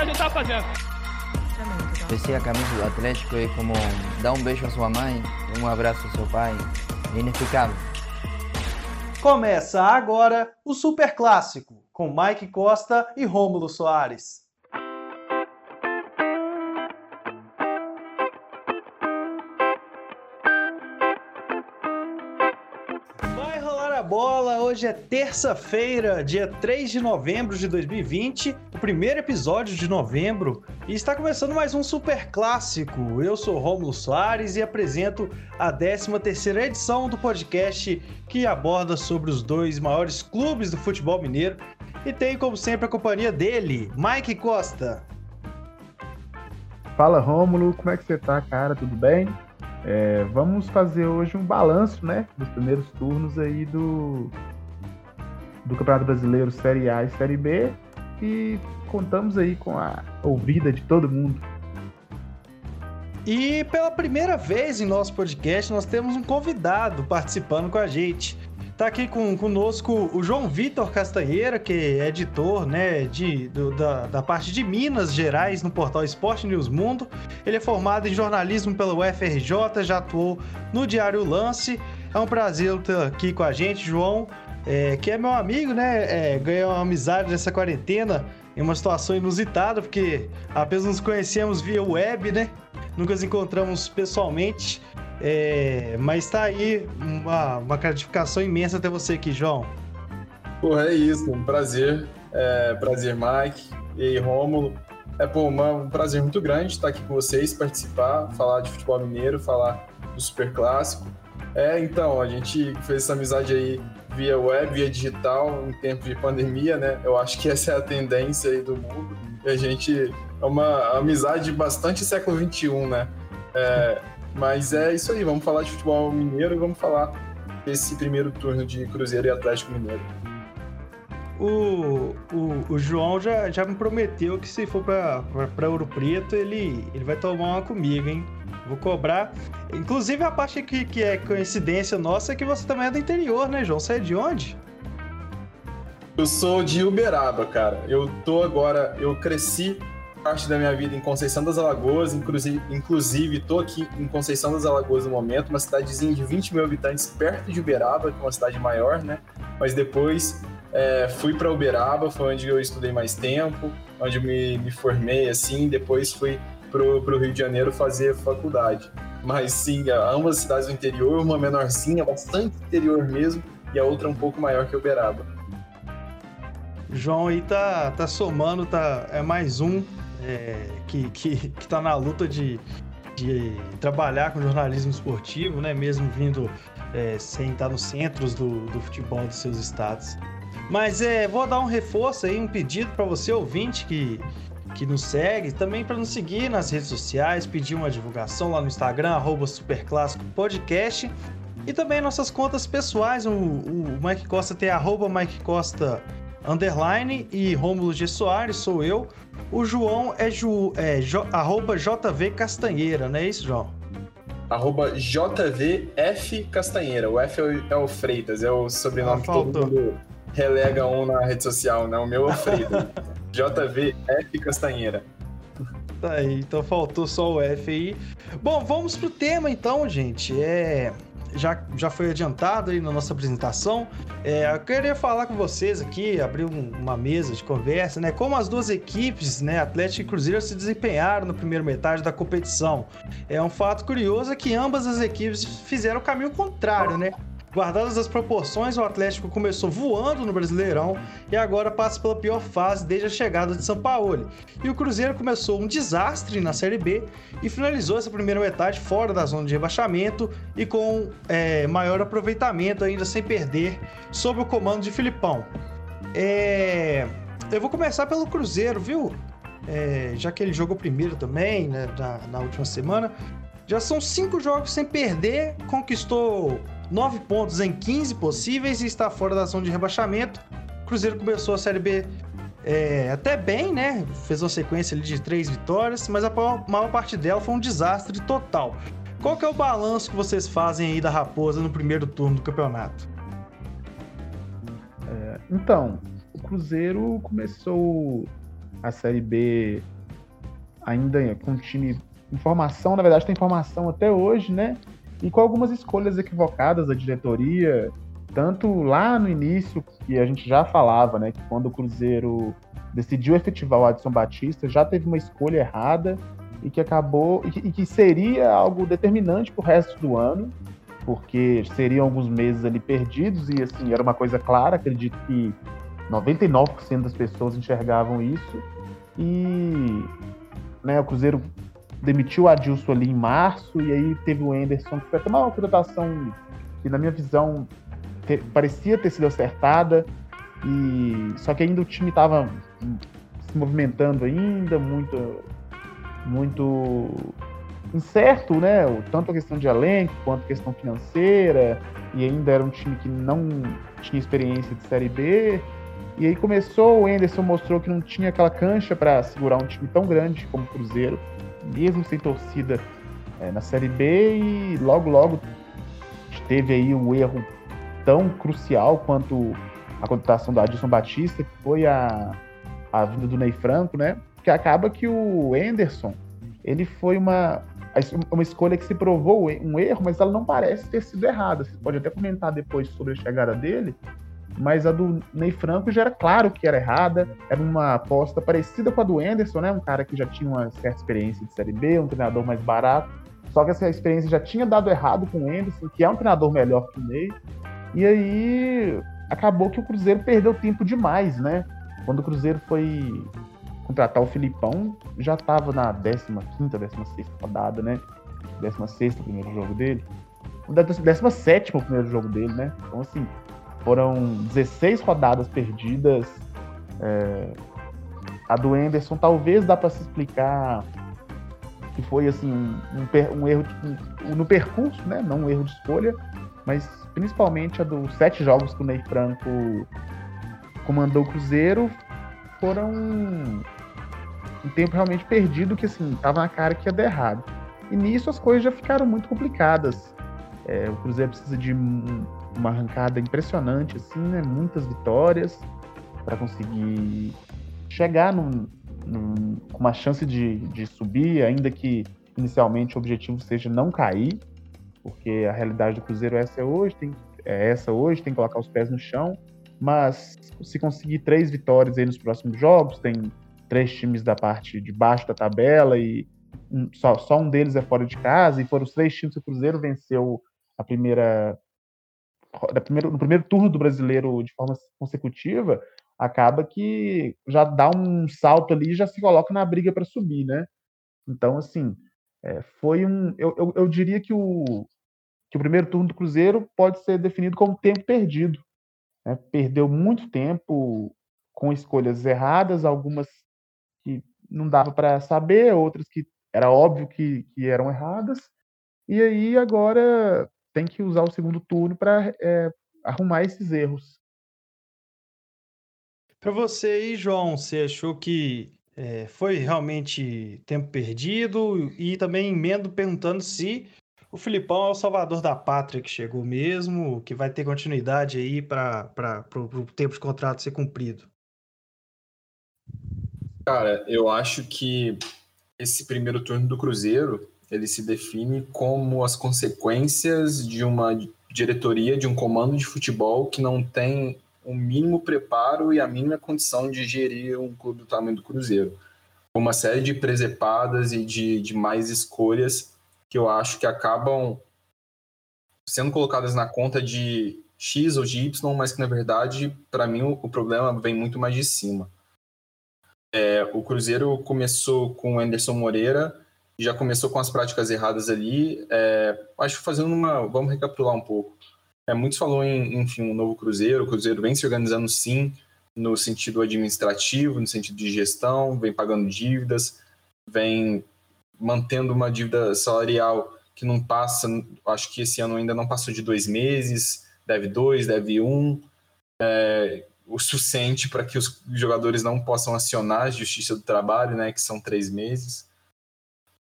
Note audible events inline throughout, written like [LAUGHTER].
que a gente tá fazendo. Vestir a camisa do Atlético é como dar um beijo à sua mãe, um abraço ao seu pai. É inexplicável. Começa agora o Super Clássico, com Mike Costa e Rômulo Soares. Hoje é terça-feira, dia 3 de novembro de 2020, o primeiro episódio de novembro, e está começando mais um Super Clássico. Eu sou Rômulo Soares e apresento a 13ª edição do podcast que aborda sobre os dois maiores clubes do futebol mineiro e tem como sempre a companhia dele, Mike Costa. Fala Rômulo, como é que você tá, cara? Tudo bem? É, vamos fazer hoje um balanço, né, dos primeiros turnos aí do do Campeonato Brasileiro Série A e Série B e contamos aí com a ouvida de todo mundo. E pela primeira vez em nosso podcast, nós temos um convidado participando com a gente. Tá aqui com, conosco o João Vitor Castanheira, que é editor né, de, do, da, da parte de Minas Gerais no portal Esporte News Mundo. Ele é formado em jornalismo pela UFRJ, já atuou no Diário Lance. É um prazer ter aqui com a gente, João, é, que é meu amigo, né? É, ganhou uma amizade nessa quarentena em uma situação inusitada, porque apenas nos conhecemos via web, né? Nunca nos encontramos pessoalmente. É, mas tá aí uma, uma gratificação imensa ter você aqui, João. Porra, é isso, um prazer. É, prazer, Mike e Rômulo. É pô, uma, um prazer muito grande estar aqui com vocês, participar, falar de futebol mineiro, falar do Super Clássico. É, então, a gente fez essa amizade aí via web, via digital, em tempo de pandemia, né? Eu acho que essa é a tendência aí do mundo. E a gente é uma amizade bastante século XXI, né? É, mas é isso aí, vamos falar de futebol mineiro e vamos falar desse primeiro turno de Cruzeiro e Atlético Mineiro. O, o, o João já, já me prometeu que se for para Ouro Preto, ele, ele vai tomar uma comigo, hein? Vou cobrar. Inclusive, a parte que, que é coincidência nossa é que você também é do interior, né, João? Você é de onde? Eu sou de Uberaba, cara. Eu tô agora, eu cresci parte da minha vida em Conceição das Alagoas, inclusive, inclusive tô aqui em Conceição das Alagoas no momento, uma cidadezinha de 20 mil habitantes perto de Uberaba, que é uma cidade maior, né? Mas depois é, fui para Uberaba, foi onde eu estudei mais tempo, onde eu me, me formei, assim, depois fui pro, pro Rio de Janeiro fazer faculdade. Mas sim, ambas cidades do interior, uma menorzinha, bastante interior mesmo, e a outra um pouco maior que Uberaba. João aí tá, tá somando, tá, é mais um é, que, que, que tá na luta de, de trabalhar com jornalismo esportivo, né? Mesmo vindo é, sem estar nos centros do, do futebol dos seus estados. Mas é, vou dar um reforço aí, um pedido para você, ouvinte, que, que nos segue, também para nos seguir nas redes sociais, pedir uma divulgação lá no Instagram, arroba Superclássico Podcast. E também nossas contas pessoais, o, o Mike Costa tem arroba Mike Costa underline e Rômulo G. Soares, sou eu. O João é, ju, é jo, arroba JV Castanheira, não é isso, João? Arroba JVF Castanheira. O F é o, é o Freitas, é o sobrenome ah, que todo mundo relega um na rede social, né? O meu é o Freitas. [LAUGHS] JVF Castanheira. Tá aí, então faltou só o F aí. Bom, vamos pro tema então, gente. É já, já foi adiantado aí na nossa apresentação. É, eu queria falar com vocês aqui, abrir um, uma mesa de conversa, né? Como as duas equipes, né, Atlético e Cruzeiro, se desempenharam na primeira metade da competição. É um fato curioso é que ambas as equipes fizeram o caminho contrário, né? Guardadas as proporções, o Atlético começou voando no Brasileirão e agora passa pela pior fase desde a chegada de São Paulo. E o Cruzeiro começou um desastre na Série B e finalizou essa primeira metade fora da zona de rebaixamento e com é, maior aproveitamento, ainda sem perder, sob o comando de Filipão. É... Eu vou começar pelo Cruzeiro, viu? É, já que ele jogou primeiro também, né, na, na última semana. Já são cinco jogos sem perder, conquistou 9 pontos em 15 possíveis e está fora da zona de rebaixamento. O Cruzeiro começou a Série B é, até bem, né? Fez uma sequência de três vitórias, mas a maior parte dela foi um desastre total. Qual que é o balanço que vocês fazem aí da Raposa no primeiro turno do campeonato? É, então, o Cruzeiro começou a Série B ainda com time em formação, na verdade tem formação até hoje, né? E com algumas escolhas equivocadas da diretoria, tanto lá no início, que a gente já falava, né? Que quando o Cruzeiro decidiu efetivar o Adson Batista, já teve uma escolha errada e que acabou e que, e que seria algo determinante para o resto do ano, porque seriam alguns meses ali perdidos e assim era uma coisa clara. Acredito que 99% das pessoas enxergavam isso e né, o Cruzeiro demitiu o Adilson ali em março e aí teve o Anderson que foi até uma contratação que na minha visão te, parecia ter sido acertada e só que ainda o time estava se movimentando ainda muito muito incerto, né? Tanto a questão de elenco quanto a questão financeira, e ainda era um time que não tinha experiência de Série B. E aí começou, o Enderson mostrou que não tinha aquela cancha para segurar um time tão grande como o Cruzeiro, mesmo sem torcida é, na Série B, e logo, logo teve aí um erro tão crucial quanto a contratação do Adilson Batista, que foi a, a vinda do Ney Franco, né? que acaba que o Anderson, ele foi uma, uma escolha que se provou um erro, mas ela não parece ter sido errada. Você pode até comentar depois sobre a chegada dele, mas a do Ney Franco já era claro que era errada, era uma aposta parecida com a do Anderson, né? Um cara que já tinha uma certa experiência de Série B, um treinador mais barato, só que essa experiência já tinha dado errado com o Anderson, que é um treinador melhor que o Ney, e aí acabou que o Cruzeiro perdeu tempo demais, né? Quando o Cruzeiro foi contratar o Filipão, já estava na 15ª, 16 rodada, né? 16 o primeiro jogo dele. 17 o primeiro jogo dele, né? Então, assim, foram 16 rodadas perdidas. É... A do Anderson talvez dá para se explicar que foi, assim, um, um erro um, no percurso, né? Não um erro de escolha, mas principalmente a dos sete jogos que o Ney Franco comandou o Cruzeiro foram um tempo realmente perdido que, assim, tava na cara que ia dar errado. E nisso as coisas já ficaram muito complicadas. É, o Cruzeiro precisa de uma arrancada impressionante, assim, né? Muitas vitórias para conseguir chegar num, num, com uma chance de, de subir, ainda que inicialmente o objetivo seja não cair, porque a realidade do Cruzeiro é essa hoje, tem, é essa hoje, tem que colocar os pés no chão. Mas se conseguir três vitórias aí nos próximos jogos, tem três times da parte de baixo da tabela e um, só, só um deles é fora de casa, e foram os três times que o Cruzeiro venceu a primeira, primeiro, no primeiro turno do brasileiro de forma consecutiva, acaba que já dá um salto ali e já se coloca na briga para subir, né? Então, assim, é, foi um. Eu, eu, eu, diria que o, que o primeiro turno do Cruzeiro pode ser definido como tempo perdido. Né? Perdeu muito tempo com escolhas erradas, algumas que não dava para saber, outras que era óbvio que, que eram erradas. E aí agora tem que usar o segundo turno para é, arrumar esses erros. Para você aí, João, você achou que é, foi realmente tempo perdido? E também emendo perguntando se o Filipão é o salvador da pátria que chegou mesmo, que vai ter continuidade aí para o tempo de contrato ser cumprido. Cara, eu acho que esse primeiro turno do Cruzeiro ele se define como as consequências de uma diretoria, de um comando de futebol que não tem o mínimo preparo e a mínima condição de gerir um clube do tamanho do Cruzeiro. Uma série de presepadas e de, de mais escolhas que eu acho que acabam sendo colocadas na conta de X ou de Y, mas que na verdade, para mim, o, problema vem muito mais de cima. É, o Cruzeiro começou com o Anderson Moreira, já começou com as práticas erradas ali. É, acho fazendo uma. Vamos recapitular um pouco. É, muitos falou em, enfim, um novo Cruzeiro. O Cruzeiro vem se organizando sim, no sentido administrativo, no sentido de gestão, vem pagando dívidas, vem mantendo uma dívida salarial que não passa, acho que esse ano ainda não passou de dois meses, deve dois, deve um. É, o suficiente para que os jogadores não possam acionar a justiça do trabalho, né, que são três meses.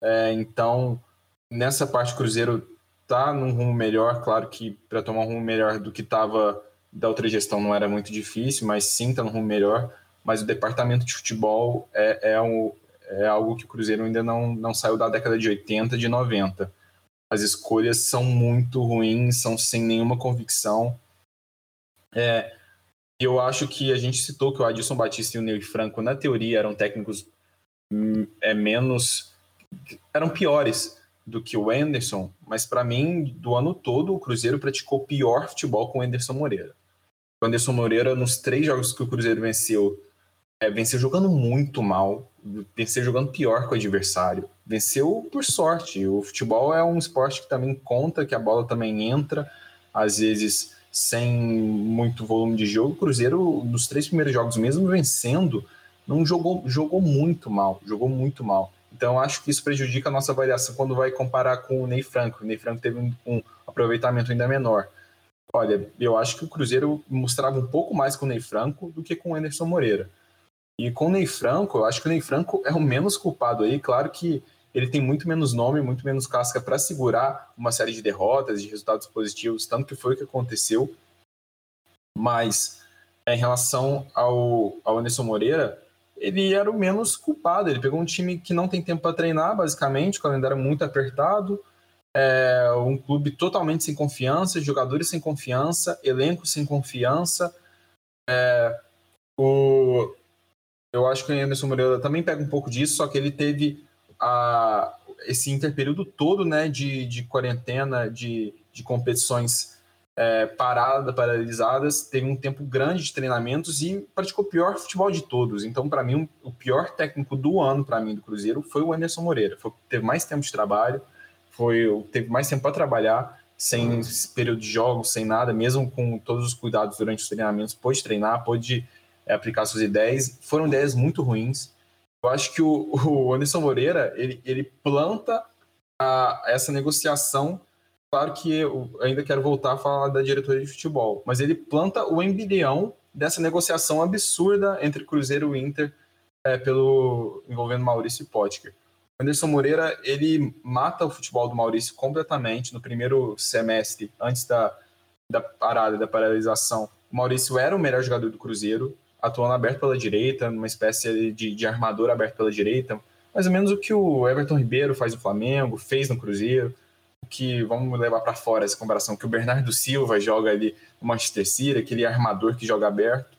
É, então, nessa parte, o Cruzeiro está num rumo melhor. Claro que para tomar um rumo melhor do que estava da outra gestão não era muito difícil, mas sim está num rumo melhor. mas o departamento de futebol é, é, um, é algo que o Cruzeiro ainda não, não saiu da década de 80, de 90. As escolhas são muito ruins, são sem nenhuma convicção. É, eu acho que a gente citou que o Adilson Batista e o Ney Franco, na teoria, eram técnicos hum, é, menos. Eram piores do que o Anderson, mas para mim, do ano todo, o Cruzeiro praticou pior futebol com o Anderson Moreira. O Anderson Moreira, nos três jogos que o Cruzeiro venceu, é, venceu jogando muito mal, venceu jogando pior que o adversário, venceu por sorte. O futebol é um esporte que também conta, que a bola também entra, às vezes sem muito volume de jogo. O Cruzeiro, nos três primeiros jogos, mesmo vencendo, não jogou, jogou muito mal, jogou muito mal. Então, acho que isso prejudica a nossa avaliação quando vai comparar com o Ney Franco. O Ney Franco teve um, aproveitamento ainda menor. Olha, eu acho que o Cruzeiro mostrava um pouco mais com o Ney Franco do que com o Anderson Moreira. E com o Ney Franco, eu acho que o Ney Franco é o menos culpado aí. Claro que ele tem muito menos nome, muito menos casca para segurar uma série de derrotas, de resultados positivos, tanto que foi o que aconteceu. Mas em relação ao, ao Anderson Moreira, ele era o menos culpado. Ele pegou um time que não tem tempo para treinar, basicamente, o calendário muito apertado, é, um clube totalmente sem confiança, jogadores sem confiança, elenco sem confiança. É, o, eu acho que o Anderson Moreira também pega um pouco disso, só que ele teve a, esse interperíodo todo né, de, de quarentena, de, de competições é, paradas, paralisadas, teve um tempo grande de treinamentos e praticou o pior futebol de todos. Então, para mim, o pior técnico do ano, para mim, do Cruzeiro, foi o Anderson Moreira. Foi, teve mais tempo de trabalho, foi teve mais tempo para trabalhar, sem período de jogos, sem nada, mesmo com todos os cuidados durante os treinamentos, pôde treinar, pôde é, aplicar suas ideias. Foram ideias muito ruins. Eu acho que o, [LAUGHS] o Anderson Moreira, ele, ele planta a, essa negociação Claro que eu ainda quero voltar a falar da diretoria de futebol, mas ele planta o embrião dessa negociação absurda entre Cruzeiro e Inter é, pelo envolvendo Maurício e Potker. Anderson Moreira ele mata o futebol do Maurício completamente no primeiro semestre, antes da, da parada, da paralisação. O Maurício era o melhor jogador do Cruzeiro, atuando aberto pela direita, numa espécie de, de armador aberto pela direita, mais ou menos o que o Everton Ribeiro faz no Flamengo, fez no Cruzeiro que vamos levar para fora essa comparação, que o Bernardo Silva joga ali no Manchester City, aquele armador que joga aberto.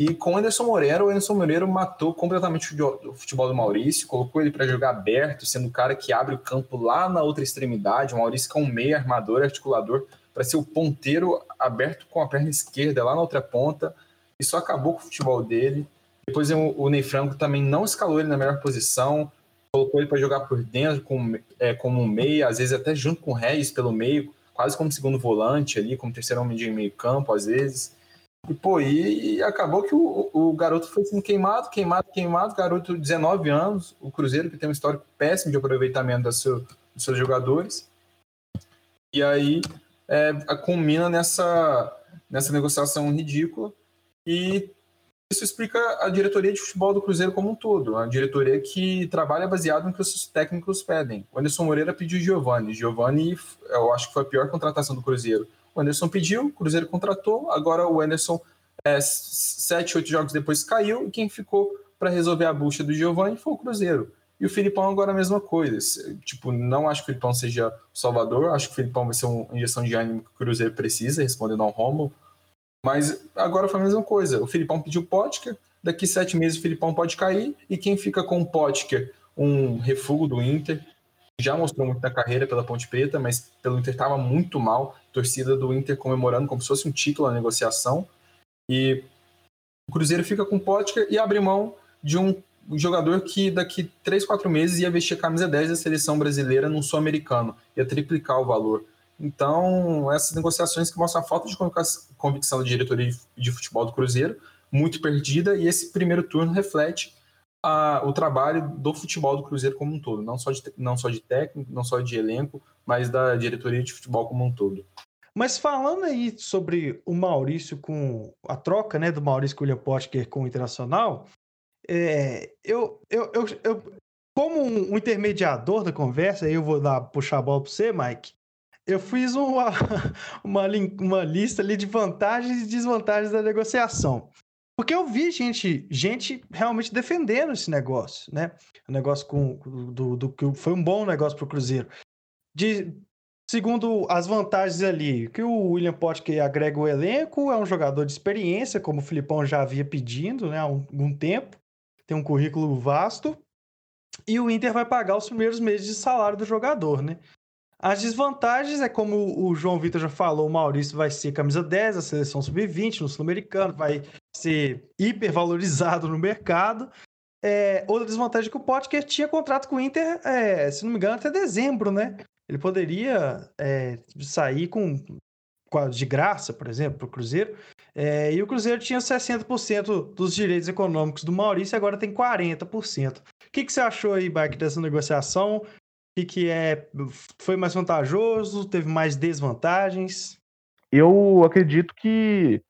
E com o Anderson Moreira, o Anderson Moreira matou completamente o futebol do Maurício, colocou ele para jogar aberto, sendo o cara que abre o campo lá na outra extremidade. O Maurício que é um meio armador, articulador, para ser o ponteiro aberto com a perna esquerda lá na outra ponta. Isso acabou com o futebol dele. Depois o Ney Franco também não escalou ele na melhor posição, colocou ele para jogar por dentro com, é, como um meia, às vezes até junto com o Regis pelo meio, quase como segundo volante ali, como terceiro homem de meio campo, às vezes. E, pô, e, e acabou que o, o, garoto foi sendo queimado, queimado, queimado, garoto de 19 anos, o Cruzeiro, que tem um histórico péssimo de aproveitamento seu, dos seus jogadores. E aí é, culmina nessa, nessa negociação ridícula. E isso explica a diretoria de futebol do Cruzeiro como um todo, a diretoria que trabalha baseado no que os técnicos pedem. O Anderson Moreira pediu Giovanni. Giovanni, eu acho que foi a pior contratação do Cruzeiro. O Anderson pediu, o Cruzeiro contratou, agora o Anderson, é, sete, oito jogos depois, caiu, e quem ficou para resolver a bucha do Giovanni foi o Cruzeiro. E o Filipão agora a mesma coisa. Tipo, não acho que o Filipão seja salvador, acho que o Filipão vai ser uma injeção de ânimo que o Cruzeiro precisa, respondendo ao Romulo. Mas agora foi a mesma coisa. O Filipão pediu Potker, daqui sete meses o Filipão pode cair, e quem fica com o Potker, um refúgio do Inter, já mostrou muito na carreira pela Ponte Preta, mas pelo Inter estava muito mal. Torcida do Inter comemorando como se fosse um título na negociação. E o Cruzeiro fica com o Potker e abre mão de um jogador que daqui três, quatro meses ia vestir a camisa 10 da seleção brasileira num sul-americano, ia triplicar o valor. Então, essas negociações que mostram a falta de convicção da diretoria de futebol do Cruzeiro, muito perdida, e esse primeiro turno reflete a, o trabalho do futebol do Cruzeiro como um todo, não só, de, não só de técnico, não só de elenco, mas da diretoria de futebol como um todo. Mas falando aí sobre o Maurício com a troca né, do Maurício William Potker com o Internacional, é, eu, eu, eu, eu, como um, intermediador da conversa, eu vou dar puxar a bola para você, Mike eu fiz [LAUGHS] uma, uma, uma lista ali de vantagens e desvantagens da negociação. Porque eu vi gente, gente realmente defendendo esse negócio, né? O negócio com do, do que foi um bom negócio para o Cruzeiro. De, segundo as vantagens ali, que o William Potker agrega o elenco, é um jogador de experiência, como o Filipão já havia pedindo, né, há algum tempo. Tem um currículo vasto. E o Inter vai pagar os primeiros meses de salário do jogador, né? As desvantagens é como o João Vitor já falou, o Maurício vai ser camisa 10 da seleção sub-20 no Sul-Americano, vai ser hipervalorizado no mercado. É, outra desvantagem é que o Potker tinha contrato com o Inter, é, se não me engano, até dezembro, né? Ele poderia é, sair com, de graça, por exemplo, para o Cruzeiro. É, e o Cruzeiro tinha 60% dos direitos econômicos do Maurício agora tem 40%. O que, que você achou aí, Bike, dessa negociação? Que, que é foi mais vantajoso? Teve mais desvantagens? Eu acredito que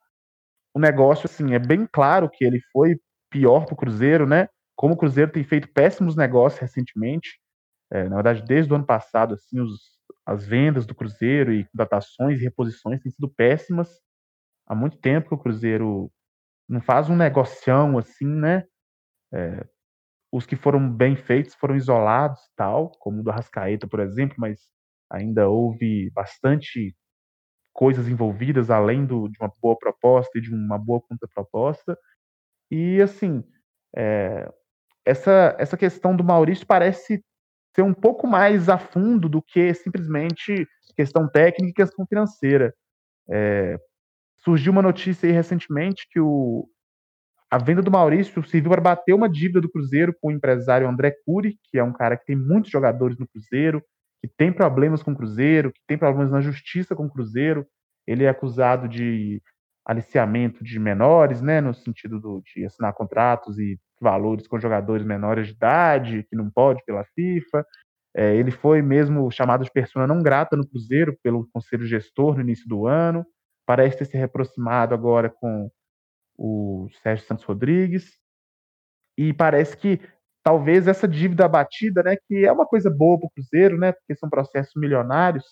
o negócio assim é bem claro que ele foi pior para o Cruzeiro, né? Como o Cruzeiro tem feito péssimos negócios recentemente, é, na verdade desde o ano passado, assim, os, as vendas do Cruzeiro e datações e reposições têm sido péssimas. Há muito tempo que o Cruzeiro não faz um negocião assim, né? É, os que foram bem feitos foram isolados, tal, como o do Arrascaeta, por exemplo, mas ainda houve bastante coisas envolvidas além do, de uma boa proposta e de uma boa contraproposta. E, assim, é, essa, essa questão do Maurício parece ser um pouco mais a fundo do que simplesmente questão técnica e questão financeira. É, surgiu uma notícia recentemente que o, a venda do Maurício serviu para bater uma dívida do Cruzeiro com o empresário André Cury, que é um cara que tem muitos jogadores no Cruzeiro, que tem problemas com o Cruzeiro, que tem problemas na justiça com o Cruzeiro. Ele é acusado de aliciamento de menores, né, no sentido do, de assinar contratos e valores com jogadores menores de idade, que não pode pela FIFA. É, ele foi mesmo chamado de persona não grata no Cruzeiro pelo conselho gestor no início do ano. Parece ter se aproximado agora com o Sérgio Santos Rodrigues. E parece que talvez essa dívida abatida, né, que é uma coisa boa para o Cruzeiro, né, porque são processos milionários,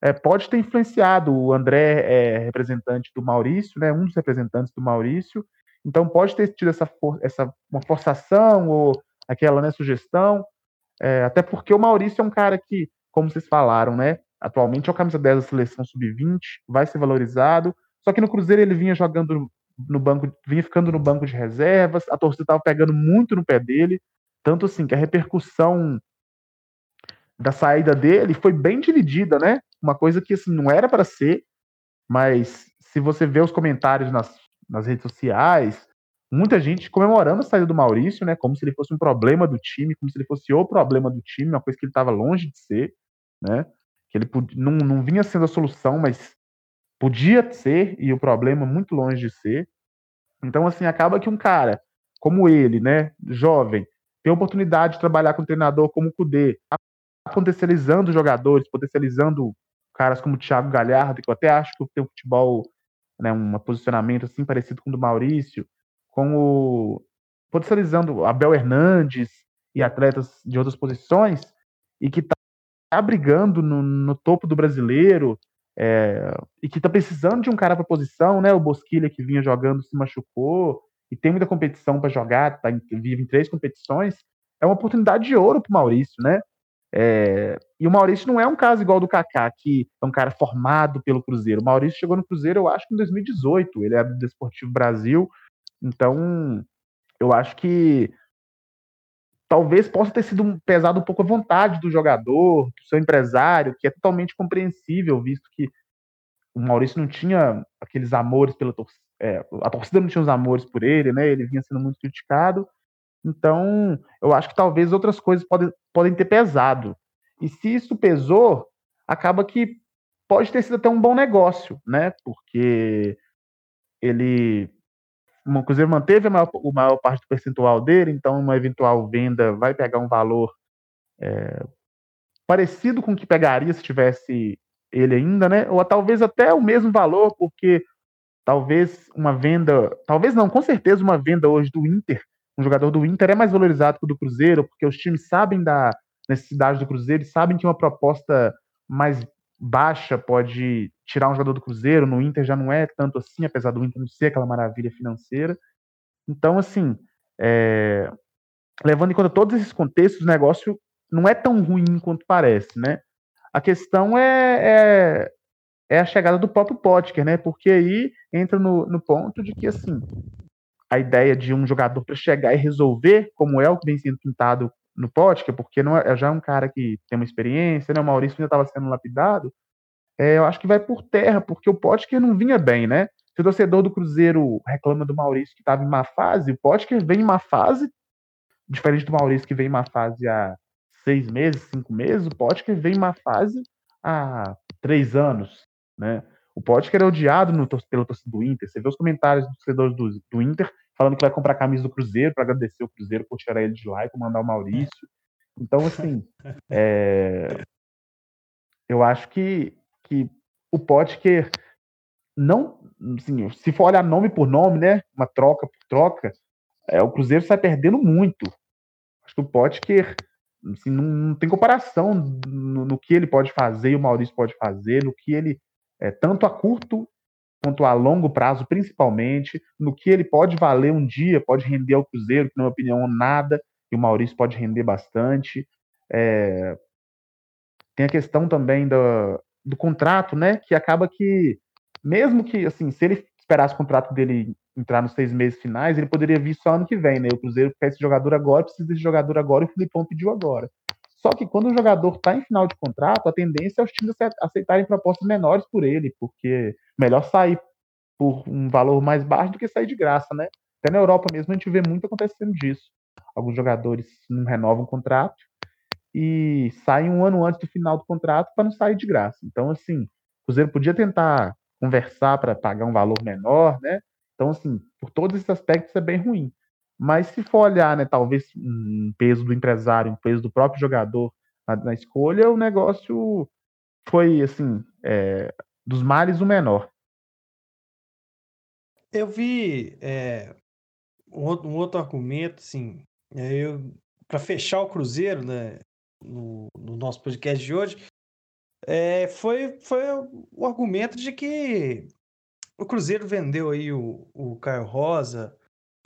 é, pode ter influenciado. O André é representante do Maurício, né, um dos representantes do Maurício, então pode ter tido essa, for essa uma forçação ou aquela né, sugestão, é, até porque o Maurício é um cara que, como vocês falaram, né, atualmente é o camisa 10 da seleção sub-20, vai ser valorizado, só que no Cruzeiro ele vinha jogando no banco, vinha ficando no banco de reservas, a torcida estava pegando muito no pé dele, tanto assim que a repercussão da saída dele foi bem dividida, né? Uma coisa que assim não era para ser, mas se você vê os comentários nas, nas redes sociais, muita gente comemorando a saída do Maurício, né? Como se ele fosse um problema do time, como se ele fosse o problema do time, uma coisa que ele estava longe de ser, né? Que ele não, não vinha sendo a solução, mas podia ser e o problema muito longe de ser. Então, assim, acaba que um cara como ele, né, jovem, tem oportunidade de trabalhar com um treinador como o Kudê, potencializando jogadores, potencializando caras como o Thiago Galhardo, que eu até acho que tem um futebol, né, um posicionamento assim parecido com o do Maurício, com o potencializando Abel Hernandes e atletas de outras posições e que está brigando no, no topo do brasileiro, é, e que está precisando de um cara para posição, né? O Bosquilha que vinha jogando se machucou e tem muita competição para jogar, tá vive em três competições, é uma oportunidade de ouro para o Maurício, né? É, e o Maurício não é um caso igual do Kaká, que é um cara formado pelo Cruzeiro. O Maurício chegou no Cruzeiro, eu acho que em 2018, ele é do Desportivo Brasil, então eu acho que talvez possa ter sido pesado um pouco a vontade do jogador, do seu empresário, que é totalmente compreensível, visto que o Maurício não tinha aqueles amores pela torcida, é, a torcida não tinha os amores por ele, né? Ele vinha sendo muito criticado. Então, eu acho que talvez outras coisas podem, podem ter pesado. E se isso pesou, acaba que pode ter sido até um bom negócio, né? Porque ele o Cruzeiro manteve a maior, a maior parte do percentual dele, então uma eventual venda vai pegar um valor é, parecido com o que pegaria se tivesse ele ainda, né? Ou talvez até o mesmo valor, porque talvez uma venda, talvez não, com certeza uma venda hoje do Inter, um jogador do Inter é mais valorizado que o do Cruzeiro, porque os times sabem da necessidade do Cruzeiro sabem que uma proposta mais baixa pode tirar um jogador do Cruzeiro, no Inter já não é tanto assim, apesar do Inter não ser aquela maravilha financeira. Então, assim, é, levando em conta todos esses contextos, o negócio não é tão ruim quanto parece, né? A questão é, é, é a chegada do próprio Potker, né? Porque aí entra no, no ponto de que, assim, a ideia de um jogador para chegar e resolver, como é o que vem sendo pintado no Potker, porque não é, é já um cara que tem uma experiência, né? O Maurício ainda estava sendo lapidado, é, eu acho que vai por terra, porque o Potker não vinha bem, né? Se o torcedor do Cruzeiro reclama do Maurício que estava em má fase, o Potker vem em má fase, diferente do Maurício que vem em má fase há seis meses, cinco meses, o Potker vem em má fase há três anos, né? O Potker é odiado no, pelo torcedor do Inter. Você vê os comentários dos torcedores do, do Inter falando que vai comprar a camisa do Cruzeiro para agradecer o Cruzeiro por tirar ele de lá e por mandar o Maurício. Então, assim, [LAUGHS] é... eu acho que, que o Potker não, assim, se for olhar nome por nome, né, uma troca por troca, é, o Cruzeiro sai perdendo muito. Acho que o Potker assim, não, não, tem comparação no, no, que ele pode fazer e o Maurício pode fazer, no que ele, é, tanto a curto quanto a longo prazo, principalmente, no que ele pode valer um dia, pode render ao Cruzeiro, que na minha opinião nada, e o Maurício pode render bastante. É, tem a questão também do, do contrato, né, que acaba que mesmo que, assim, se ele esperasse o contrato dele entrar nos seis meses finais, ele poderia vir só ano que vem, né? O Cruzeiro quer esse jogador agora, precisa desse jogador agora, e o Filipão pediu agora. Só que quando o jogador está em final de contrato, a tendência é os times aceitarem propostas menores por ele, porque melhor sair por um valor mais baixo do que sair de graça, né? Até na Europa mesmo a gente vê muito acontecendo disso. Alguns jogadores não renovam o contrato e saem um ano antes do final do contrato para não sair de graça. Então, assim, o Cruzeiro podia tentar conversar para pagar um valor menor, né? Então, assim, por todos esses aspectos é bem ruim. Mas se for olhar, né, talvez um peso do empresário, um peso do próprio jogador na, na escolha, o negócio foi, assim, é, dos males o menor. Eu vi é, um, outro, um, argumento, assim, é, para fechar o Cruzeiro, né, no, no nosso podcast de hoje, é, foi, foi o argumento de que o Cruzeiro vendeu aí o, o Caio Rosa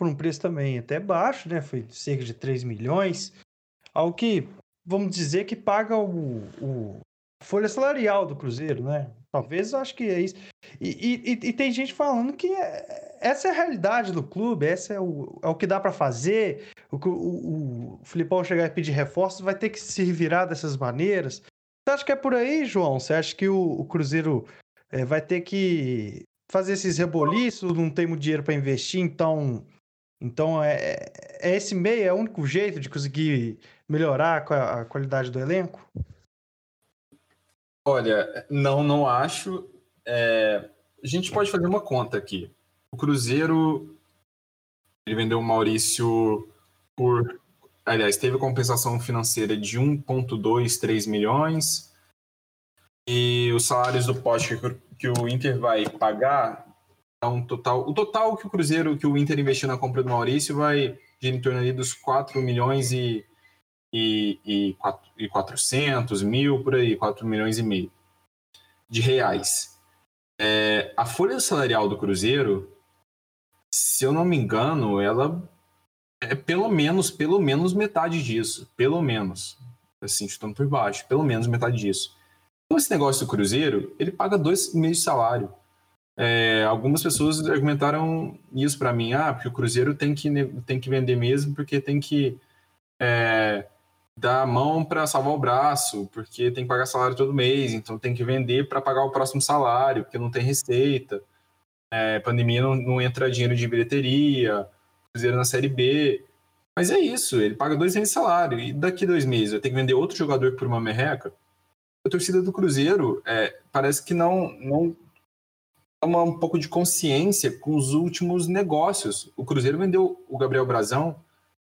por um preço também até baixo, né? Foi cerca de 3 milhões. Algo que, vamos dizer, que paga o, o folha salarial do Cruzeiro, né? Talvez eu acho que é isso. E, e, e, tem gente falando que é, essa é a realidade do clube, essa é o, é o que dá para fazer. O, o, o Filipão chegar e pedir reforços vai ter que se virar dessas maneiras. Você acha que é por aí, João? Você acha que o, o Cruzeiro é, vai ter que fazer esses reboliços, não tem muito dinheiro para investir, então, então é, é esse meio, é o único jeito de conseguir melhorar a qualidade do elenco? Olha, não, não acho. É, a gente pode fazer uma conta aqui. O Cruzeiro ele vendeu o Maurício por aliás, teve compensação financeira de 1,23 milhões. E os salários do poste que o Inter vai pagar, é um total, o total que o Cruzeiro, que o Inter investiu na compra do Maurício vai de em torno ali dos 4 milhões e, e, e, 4, e 400 mil, por aí, 4 milhões e meio de reais. É, a folha salarial do Cruzeiro, se eu não me engano, ela é pelo menos, pelo menos metade disso. Pelo menos. Assim, chutando por baixo. Pelo menos metade disso. Então, esse negócio do Cruzeiro, ele paga dois meses de salário. É, algumas pessoas argumentaram isso para mim. Ah, porque o Cruzeiro tem que, tem que vender mesmo, porque tem que é, dar a mão para salvar o braço, porque tem que pagar salário todo mês, então tem que vender para pagar o próximo salário, porque não tem receita. É, pandemia não, não entra dinheiro de bilheteria Cruzeiro na Série B. Mas é isso, ele paga dois meses de salário. E daqui dois meses eu tenho que vender outro jogador por uma merreca. A torcida do Cruzeiro é, parece que não, não toma um pouco de consciência com os últimos negócios. O Cruzeiro vendeu o Gabriel Brazão,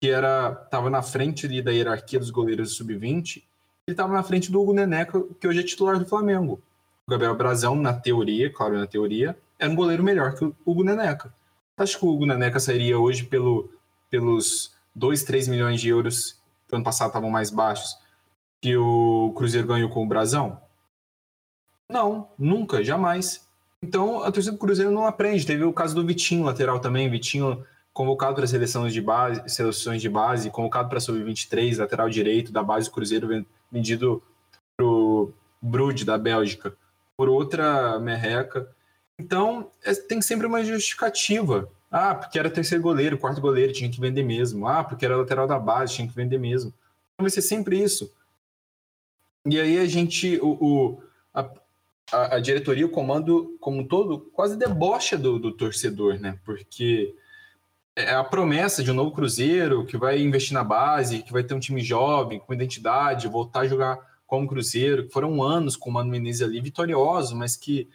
que era estava na frente ali da hierarquia dos goleiros sub-20. Ele estava na frente do Hugo Neneca, que hoje é titular do Flamengo. O Gabriel Brazão, na teoria, claro, na teoria, era um goleiro melhor que o Hugo Neneca. Acho que o Hugo Neneca sairia hoje pelo, pelos 2, 3 milhões de euros que ano passado estavam mais baixos que o Cruzeiro ganhou com o Brasão? Não, nunca, jamais. Então a torcida do Cruzeiro não aprende. Teve o caso do Vitinho, lateral também. Vitinho convocado para seleções de base, seleções de base, convocado para sub-23, lateral direito da base do Cruzeiro, vendido para o Brude da Bélgica por outra merreca. Então, é, tem sempre uma justificativa. Ah, porque era terceiro goleiro, quarto goleiro, tinha que vender mesmo. Ah, porque era lateral da base, tinha que vender mesmo. Então vai ser sempre isso. E aí a gente, o, o a, a, a, diretoria, o comando como um todo, quase debocha do, do torcedor, né? Porque é a promessa de um novo Cruzeiro, que vai investir na base, que vai ter um time jovem, com identidade, voltar a jogar como Cruzeiro, que foram anos com o Mano Menezes ali vitoriosos, mas que,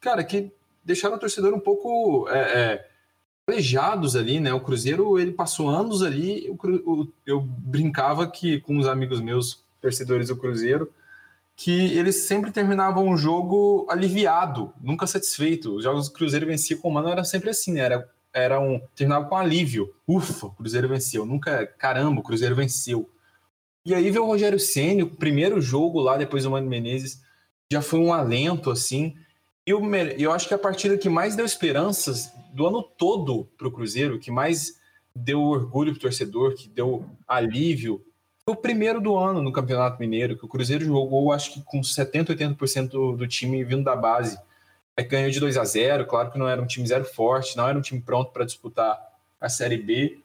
cara, que deixaram o torcedor um pouco é, é, alejados ali, né? O Cruzeiro, ele passou anos ali, eu brincava que com os amigos meus, torcedores do Cruzeiro, que eles sempre terminavam o jogo aliviado, nunca satisfeito. Os jogos do Cruzeiro vencia com o Mano era sempre assim, né? Era, era um, terminava com alívio. Ufa, o Cruzeiro venceu. Nunca, caramba, o Cruzeiro venceu. E aí veio o Rogério Ceni, o primeiro jogo lá depois do Mano Menezes, já foi um alento assim. E eu, eu acho que a partida que mais deu esperanças do ano todo para o Cruzeiro, que mais deu orgulho para o torcedor, que deu alívio, foi o primeiro do ano no Campeonato Mineiro, que o Cruzeiro jogou, acho que com 70%, 80% do, do time vindo da base. É, ganhou de 2 a 0 claro que não era um time zero forte, não era um time pronto para disputar a Série B.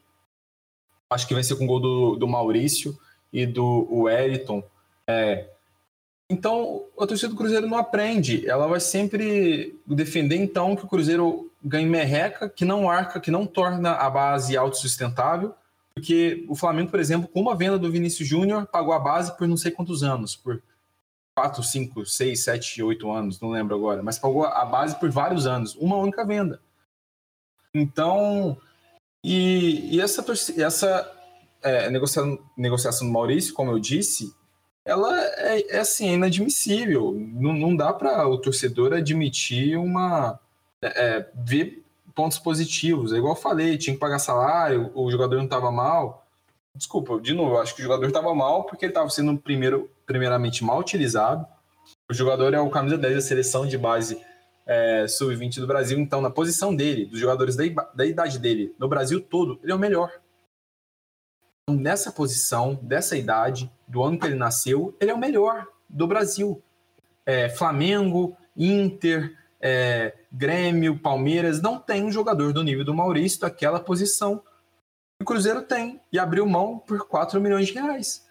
Acho que venceu com o gol do, do Maurício e do Wellington. É, então, a torcida do Cruzeiro não aprende. Ela vai sempre defender, então, que o Cruzeiro ganhe merreca, que não arca, que não torna a base autossustentável. Porque o Flamengo, por exemplo, com uma venda do Vinícius Júnior, pagou a base por não sei quantos anos, por 4, 5, 6, 7, 8 anos, não lembro agora, mas pagou a base por vários anos, uma única venda. Então, e, e essa, essa é, negociação, negociação do Maurício, como eu disse, ela é, é assim, é inadmissível. Não, não dá para o torcedor admitir uma. É, é, ver pontos positivos. É igual eu falei, tinha que pagar salário, o jogador não estava mal. Desculpa, de novo, acho que o jogador estava mal porque ele estava sendo primeiro, primeiramente mal utilizado. O jogador é o camisa 10 da seleção de base é, sub-20 do Brasil, então na posição dele, dos jogadores da, da idade dele, no Brasil todo, ele é o melhor nessa posição, dessa idade, do ano que ele nasceu, ele é o melhor do Brasil. É, Flamengo, Inter, é, Grêmio, Palmeiras, não tem um jogador do nível do Maurício daquela posição. O Cruzeiro tem, e abriu mão por 4 milhões de reais.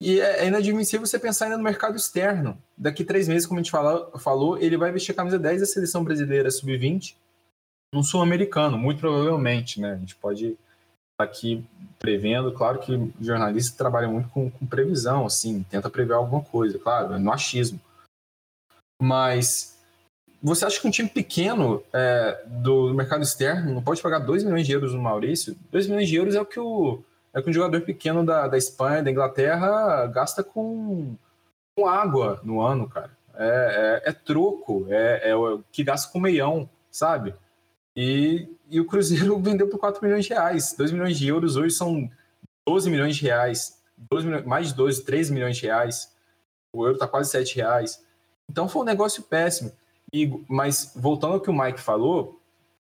E é, é inadmissível você pensar ainda no mercado externo. Daqui três meses, como a gente fala, falou, ele vai vestir a camisa 10 da seleção brasileira sub-20 no sul-americano, muito provavelmente, né? A gente pode aqui prevendo, claro que jornalista trabalha muito com, com, previsão, assim, tenta prever alguma coisa, claro, é no achismo. Mas você acha que um time pequeno é, do mercado externo não pode pagar 2 milhões de euros no Maurício? 2 milhões de euros é o que o, é que um jogador pequeno da, da Espanha, da Inglaterra, gasta com, com água no ano, cara. É, é, é troco, é, é o que gasta com meião, sabe? E, e o Cruzeiro [LAUGHS] vendeu por 4 milhões de reais. 2 milhões de euros hoje são 12 milhões de reais. 12 milhões, mais de 12, 13 milhões de reais. O euro está quase 7 reais. Então foi um negócio péssimo. Mas voltando ao que o Mike falou,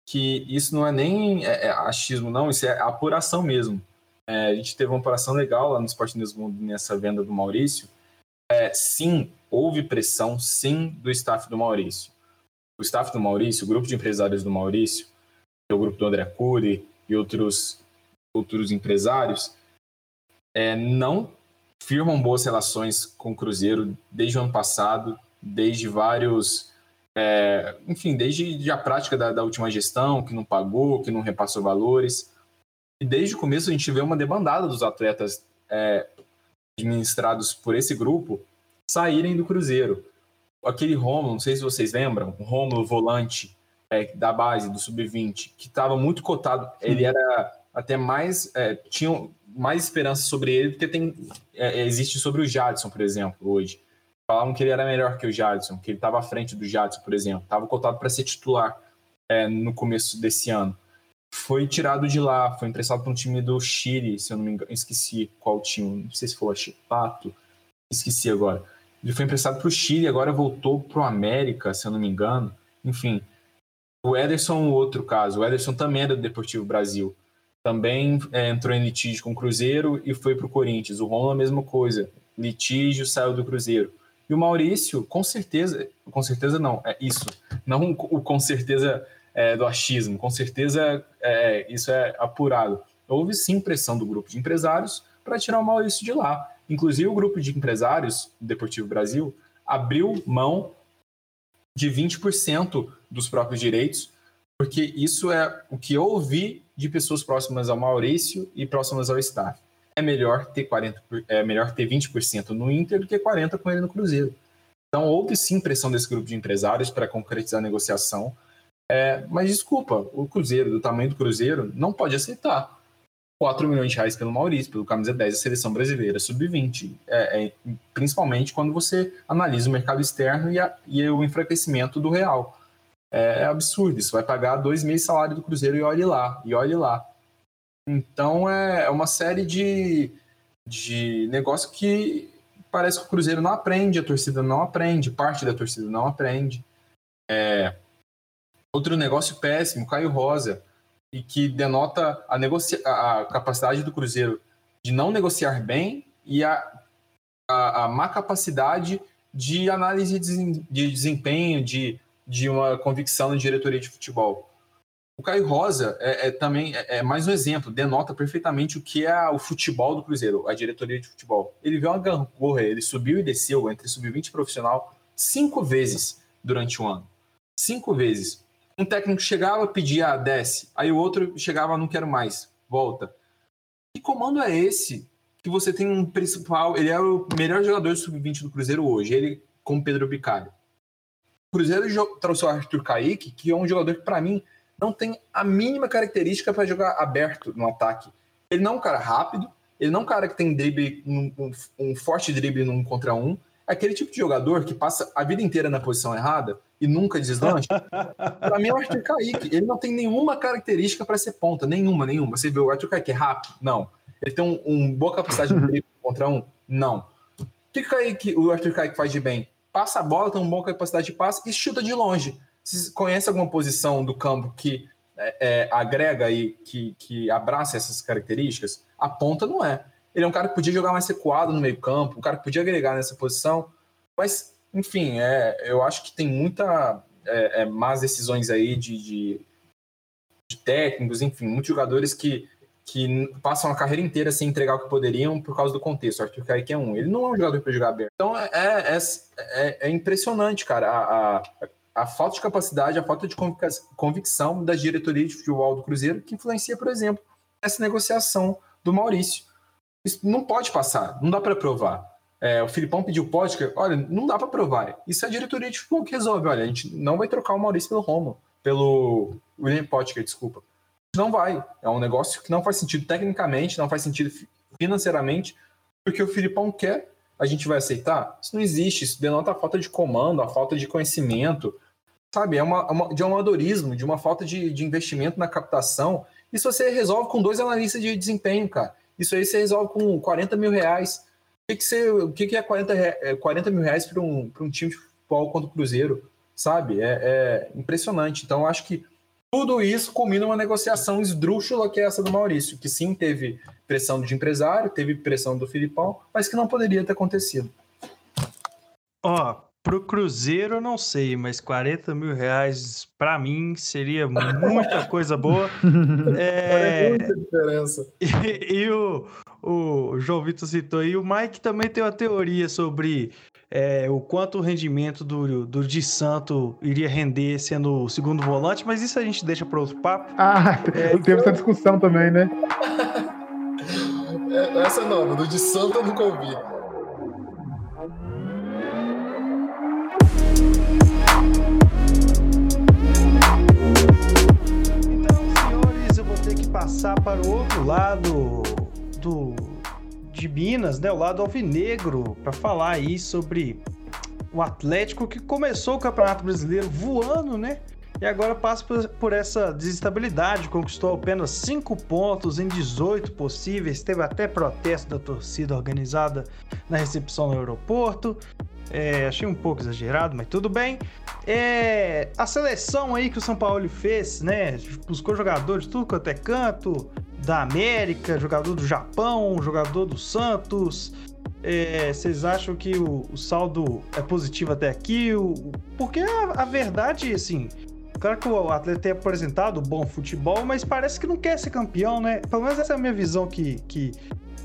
que isso não é nem é, é achismo, não, isso é apuração mesmo. É, a gente teve uma apuração legal lá no Sport News Mundo nessa venda do Maurício. É, sim, houve pressão, sim, do staff do Maurício o staff do Maurício, o grupo de empresários do Maurício, o grupo do André Cury e outros, outros empresários, não firmam boas relações com o Cruzeiro desde o ano passado, desde vários. É, enfim, desde a prática da, da, última gestão, que não pagou, que não repassou valores. E desde o começo a gente vê uma debandada dos atletas é, administrados por esse grupo saírem do Cruzeiro aquele Romulo, não sei se vocês lembram, o Romulo volante é, da base do sub-20, que estava muito cotado, ele era até mais é, tinha mais esperança sobre ele do que tem é, existe sobre o Jadson, por exemplo, hoje. Falavam que ele era melhor que o Jadson, que ele estava à frente do Jadson, por exemplo, estava cotado para ser titular é, no começo desse ano. Foi tirado de lá, foi emprestado para um time do Chile, se eu não me engano, esqueci qual time, não sei se foi o Chipato, esqueci agora ele foi emprestado para o Chile, agora voltou para o América, se eu não me engano. Enfim, O Ederson, outro caso. O Ederson também era do Deportivo Brasil. Também é, entrou em litígio com o Cruzeiro e foi para o Corinthians. O Romulo, a mesma coisa. Litígio, saiu do Cruzeiro. E o Maurício, com certeza, com certeza não, é isso. Não o com certeza é, do achismo, com certeza é, isso é apurado. Houve sim pressão do grupo de empresários para tirar o Maurício de lá. Inclusive, o grupo de empresários do Deportivo Brasil abriu mão de 20% dos próprios direitos, porque isso é o que eu ouvi de pessoas próximas ao Maurício e próximas ao staff. É melhor ter 40, é melhor ter 20% no Inter do que 40 com ele no Cruzeiro. Então houve sim pressão desse grupo de empresários para concretizar a negociação. É, mas desculpa, o Cruzeiro, do tamanho do Cruzeiro, não pode aceitar 4 milhões de reais pelo Maurício, pelo camisa 10 da seleção brasileira, sub-20. É, é, principalmente quando você analisa o mercado externo e, a, e o enfraquecimento do real. É, é absurdo. Isso vai pagar dois meses salário do Cruzeiro e olhe lá, e olhe lá. Então é, é uma série de, de negócio que parece que o Cruzeiro não aprende, a torcida não aprende, parte da torcida não aprende. É, outro negócio péssimo, Caio Rosa e que denota a, negocia a capacidade do Cruzeiro de não negociar bem e a, a, a má capacidade de análise de desempenho, de, de uma convicção na diretoria de futebol. O Caio Rosa é, é também é, é, mais um exemplo, denota perfeitamente o que é o futebol do Cruzeiro, a diretoria de futebol. Ele viu uma gangorra, ele subiu e desceu entre sub-20 profissional cinco vezes durante o ano. Cinco vezes um técnico chegava, pedia, desce. Aí o outro chegava, não quero mais, volta. Que comando é esse que você tem um principal. Ele é o melhor jogador do sub-20 do Cruzeiro hoje, ele com Pedro Bicalho. O Cruzeiro trouxe o Arthur Kaique, que é um jogador que, para mim, não tem a mínima característica para jogar aberto no ataque. Ele não é um cara rápido, ele não é um cara que tem drible, um, um, forte drible num contra um. É aquele tipo de jogador que passa a vida inteira na posição errada e nunca deslancha, [LAUGHS] para mim é o Arthur Kaique. Ele não tem nenhuma característica para ser ponta, nenhuma, nenhuma. Você vê o Arthur Kaique é rápido? Não. Ele tem um, um boa capacidade de drible contra um? Não. O que, Kaique, o Arthur Kaique faz de bem? Passa a bola, tem uma boa capacidade de passe e chuta de longe. Você conhece alguma posição do campo que é, é, agrega e que, que abraça essas características? A ponta não é. Ele é um cara que podia jogar mais recuado no meio campo, um cara que podia agregar nessa posição, mas enfim, é, eu acho que tem muita é, é, más decisões aí de, de, de, técnicos, enfim, muitos jogadores que, que passam a carreira inteira sem entregar o que poderiam por causa do contexto. O Arthur Kaique é um. Ele não é um jogador para jogar aberto. Então é, é, é, é impressionante, cara, a, a, a, falta de capacidade, a falta de convicção da diretoria de futebol do Cruzeiro, que influencia, por exemplo, essa negociação do Maurício. Isso não pode passar, não dá para provar. É, o Filipão pediu podcast, olha, não dá para provar. Isso é a diretoria de futebol que resolve. Olha, a gente não vai trocar o Maurício pelo Romo, pelo William Potker, desculpa. Não vai. É um negócio que não faz sentido tecnicamente, não faz sentido financeiramente, porque o Filipão quer, a gente vai aceitar? Isso não existe. Isso denota a falta de comando, a falta de conhecimento, sabe? É uma, uma de um amadorismo, de uma falta de, de investimento na captação. Isso você resolve com dois analistas de desempenho, cara. Isso aí você resolve com 40 mil reais que, que, você, o que, que é 40, 40 é, mil reais para um, um time de futebol contra o Cruzeiro? Sabe? É, é impressionante. Então, acho que tudo isso combina uma negociação esdrúxula que é essa do Maurício, que sim teve pressão de empresário, teve pressão do Filipão, mas que não poderia ter acontecido. Ó, pro Cruzeiro eu não sei, mas 40 mil reais para mim seria muita coisa boa. [LAUGHS] é... é muita diferença. [LAUGHS] E, e o, o João Vitor citou aí. O Mike também tem uma teoria sobre é, o quanto o rendimento do, do Di Santo iria render sendo o segundo volante, mas isso a gente deixa para outro papo. Ah, é, teve essa discussão também, né? [LAUGHS] É, essa é nova, do Di Santo eu nunca ouvi. Passar para o outro lado do de Minas, né, o lado alvinegro, para falar aí sobre o Atlético que começou o Campeonato Brasileiro voando, né? e agora passa por, por essa desestabilidade. Conquistou apenas 5 pontos em 18 possíveis. Teve até protesto da torcida organizada na recepção no aeroporto. É, achei um pouco exagerado, mas tudo bem. É, a seleção aí que o São Paulo fez, né? Buscou jogadores de tudo quanto é canto, da América, jogador do Japão, jogador do Santos. É, vocês acham que o, o, saldo é positivo até aqui? O, porque a, a, verdade, assim, claro que o atleta tem apresentado bom futebol, mas parece que não quer ser campeão, né? Pelo menos essa é a minha visão que, que,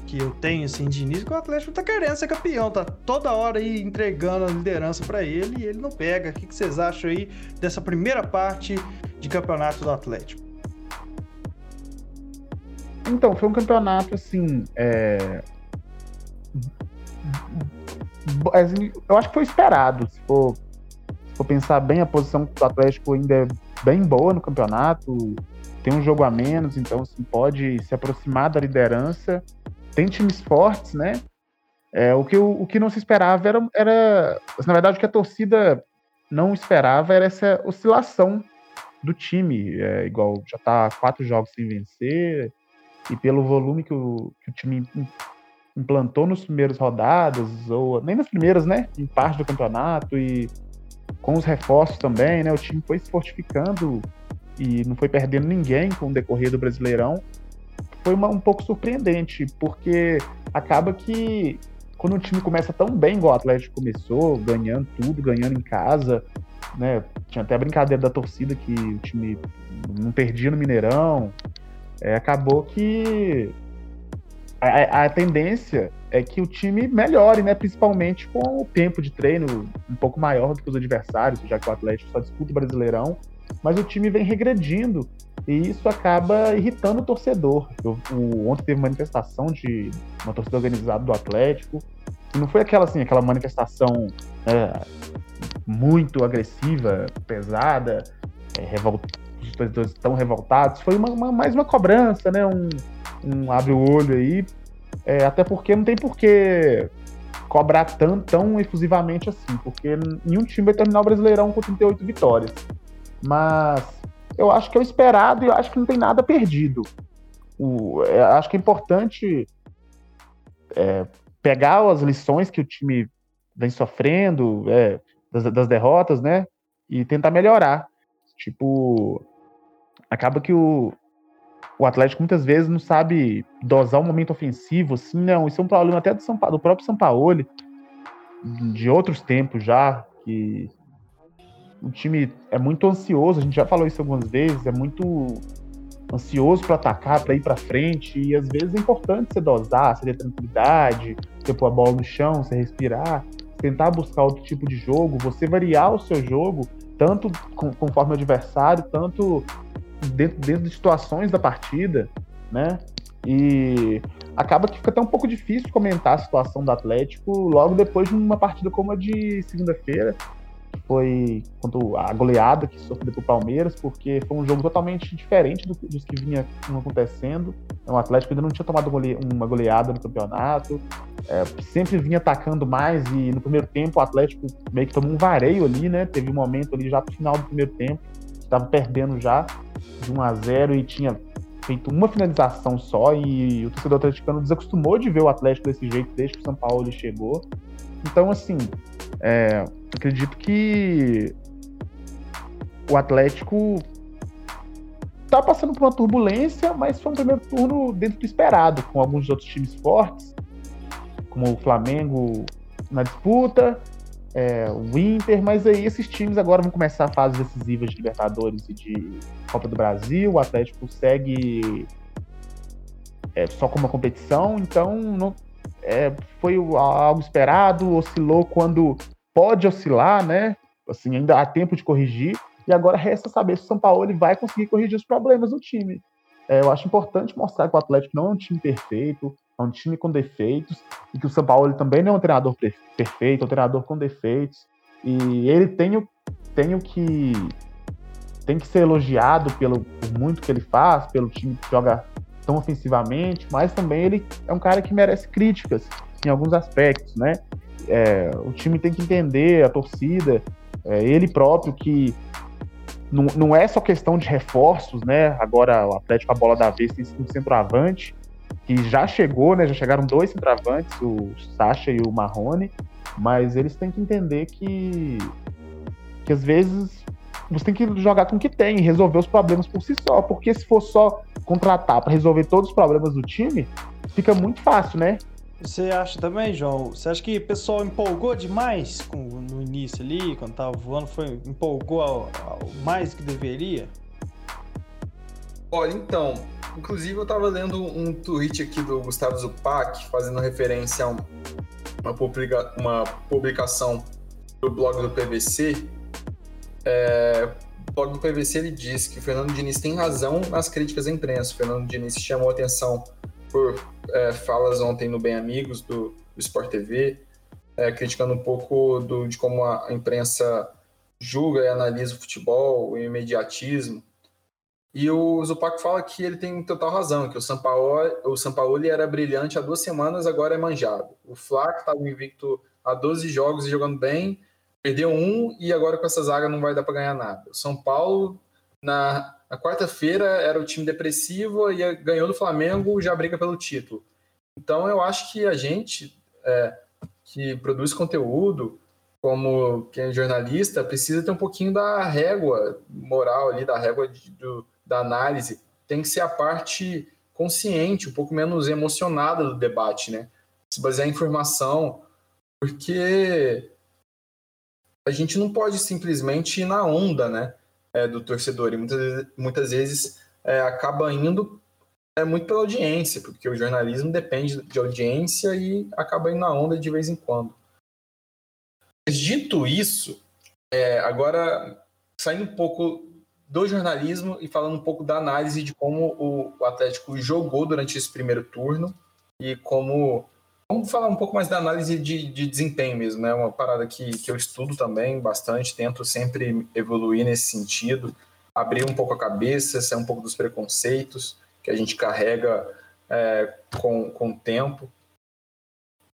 que eu tenho, assim, de início, que o Atlético tá querendo ser campeão, tá toda hora aí entregando a liderança para ele e ele não pega. O que, vocês acham aí dessa primeira parte de campeonato do Atlético? Então, foi um campeonato, assim, é... Eu acho que foi esperado, se for, se for pensar bem, a posição do Atlético ainda é bem boa no campeonato, tem um jogo a menos, então assim, pode se aproximar da liderança tem times fortes, né? É, o, que, o, o que não se esperava era, era. Na verdade, o que a torcida não esperava era essa oscilação do time. É, igual já tá quatro jogos sem vencer, e pelo volume que o, que o time implantou nos primeiros rodadas, ou nem nas primeiras, né? Em parte do campeonato, e com os reforços também, né? O time foi se fortificando e não foi perdendo ninguém com o decorrer do Brasileirão foi uma, um pouco surpreendente, porque acaba que quando o time começa tão bem, igual o Atlético começou, ganhando tudo, ganhando em casa, né? Tinha até a brincadeira da torcida que o time não perdia no Mineirão. É, acabou que a, a, tendência é que o time melhore, né? Principalmente com o tempo de treino um pouco maior do que os adversários, já que o Atlético só disputa o Brasileirão, mas o time vem regredindo e isso acaba irritando o torcedor. Eu, o, ontem teve manifestação de uma torcida organizada do Atlético. E não foi aquela assim, aquela manifestação é, muito agressiva, pesada, é, os torcedores estão revoltados. Foi uma, uma, mais uma cobrança, né? Um, um abre o olho aí. É, até porque não tem porquê cobrar tão, tão efusivamente assim, porque nenhum time vai terminar o Brasileirão com 38 vitórias. Mas eu acho que é o esperado e eu acho que não tem nada perdido. O, é, acho que é importante é, pegar as lições que o time vem sofrendo é, das, das, derrotas, né? E tentar melhorar. Tipo, acaba que o, o Atlético muitas vezes não sabe dosar um momento ofensivo, assim, não. Isso é um problema até do, São, do próprio São Paulo, de outros tempos já, que o time é muito ansioso, a gente já falou isso algumas vezes, é muito ansioso para atacar, para ir para frente, e às vezes é importante você dosar, você ter tranquilidade, você pôr a bola no chão, você respirar, tentar buscar outro tipo de jogo, você variar o seu jogo, tanto conforme o adversário, tanto dentro, dentro de situações da partida, né? E acaba que fica até um pouco difícil comentar a situação do Atlético logo depois de uma partida como a de segunda-feira, foi quanto a goleada que sofreu pro Palmeiras, porque foi um jogo totalmente diferente do, dos que vinha acontecendo. O Atlético ainda não tinha tomado uma goleada no campeonato, é, sempre vinha atacando mais e no primeiro tempo o Atlético meio que tomou um vareio ali, né? Teve um momento ali já pro final do primeiro tempo, estava perdendo já de 1 a 0 e tinha feito uma finalização só e o torcedor atleticano desacostumou de ver o Atlético desse jeito desde que o São Paulo chegou. Então, assim, é, acredito que o Atlético tá passando por uma turbulência, mas foi um primeiro turno dentro do esperado, com alguns outros times fortes, como o Flamengo na disputa, é, o Inter, mas aí esses times agora vão começar a fases decisivas de Libertadores e de Copa do Brasil, o Atlético segue é, só com uma competição, então não, é, foi algo esperado, oscilou quando pode oscilar, né? Assim, ainda há tempo de corrigir. E agora resta saber se o São Paulo ele vai conseguir corrigir os problemas do time. É, eu acho importante mostrar que o Atlético não é um time perfeito, é um time com defeitos, e que o São Paulo também não é um treinador perfeito, é um treinador com defeitos. E ele tem o, tem o que tem que ser elogiado pelo por muito que ele faz, pelo time que joga tão ofensivamente, mas também ele é um cara que merece críticas em alguns aspectos, né? É, o time tem que entender, a torcida, é, ele próprio que não, não é só questão de reforços, né? Agora o Atlético a bola da vez tem um centroavante que já chegou, né? Já chegaram dois centroavantes, o Sacha e o Marrone, mas eles têm que entender que que às vezes você tem que jogar com o que tem, resolver os problemas por si só, porque se for só contratar para resolver todos os problemas do time, fica muito fácil, né? Você acha também, João? Você acha que o pessoal empolgou demais com, no início ali, quando tava voando, foi empolgou ao, ao mais que deveria? Olha, então, inclusive eu tava lendo um tweet aqui do Gustavo Zupac, fazendo referência a uma, publica, uma publicação do blog do PVC. É, o blog do PVC ele diz que o Fernando Diniz tem razão nas críticas à imprensa. O Fernando Diniz chamou atenção por é, falas ontem no Bem Amigos do, do Sport TV, é, criticando um pouco do, de como a, imprensa julga e analisa o futebol, o imediatismo. E o Zupac fala que ele tem total razão, que o Sampaoli, o Sampaoli era brilhante há duas semanas, agora é manjado. O Flaco estava invicto há 12 jogos e jogando bem, perdeu um e agora com essa zaga não vai dar para ganhar nada. O São Paulo, na na quarta-feira era o time depressivo e ganhou do Flamengo, já briga pelo título. Então eu acho que a gente é, que produz conteúdo, como quem é jornalista, precisa ter um pouquinho da régua moral ali, da régua de, do, da análise. Tem que ser a parte consciente, um pouco menos emocionada do debate, né? Se basear em informação, porque a gente não pode simplesmente ir na onda, né? é, do torcedor. E muitas, muitas vezes é, acaba indo é, muito pela audiência, porque o jornalismo depende de audiência e acaba indo na onda de vez em quando. Dito isso, é, agora saindo um pouco do jornalismo e falando um pouco da análise de como o Atlético jogou durante esse primeiro turno e como Vamos falar um pouco mais da análise de, de desempenho mesmo, né? Uma parada que, que eu estudo também bastante, tento sempre evoluir nesse sentido, abrir um pouco a cabeça, sair um pouco dos preconceitos que a gente carrega é, com, com o tempo,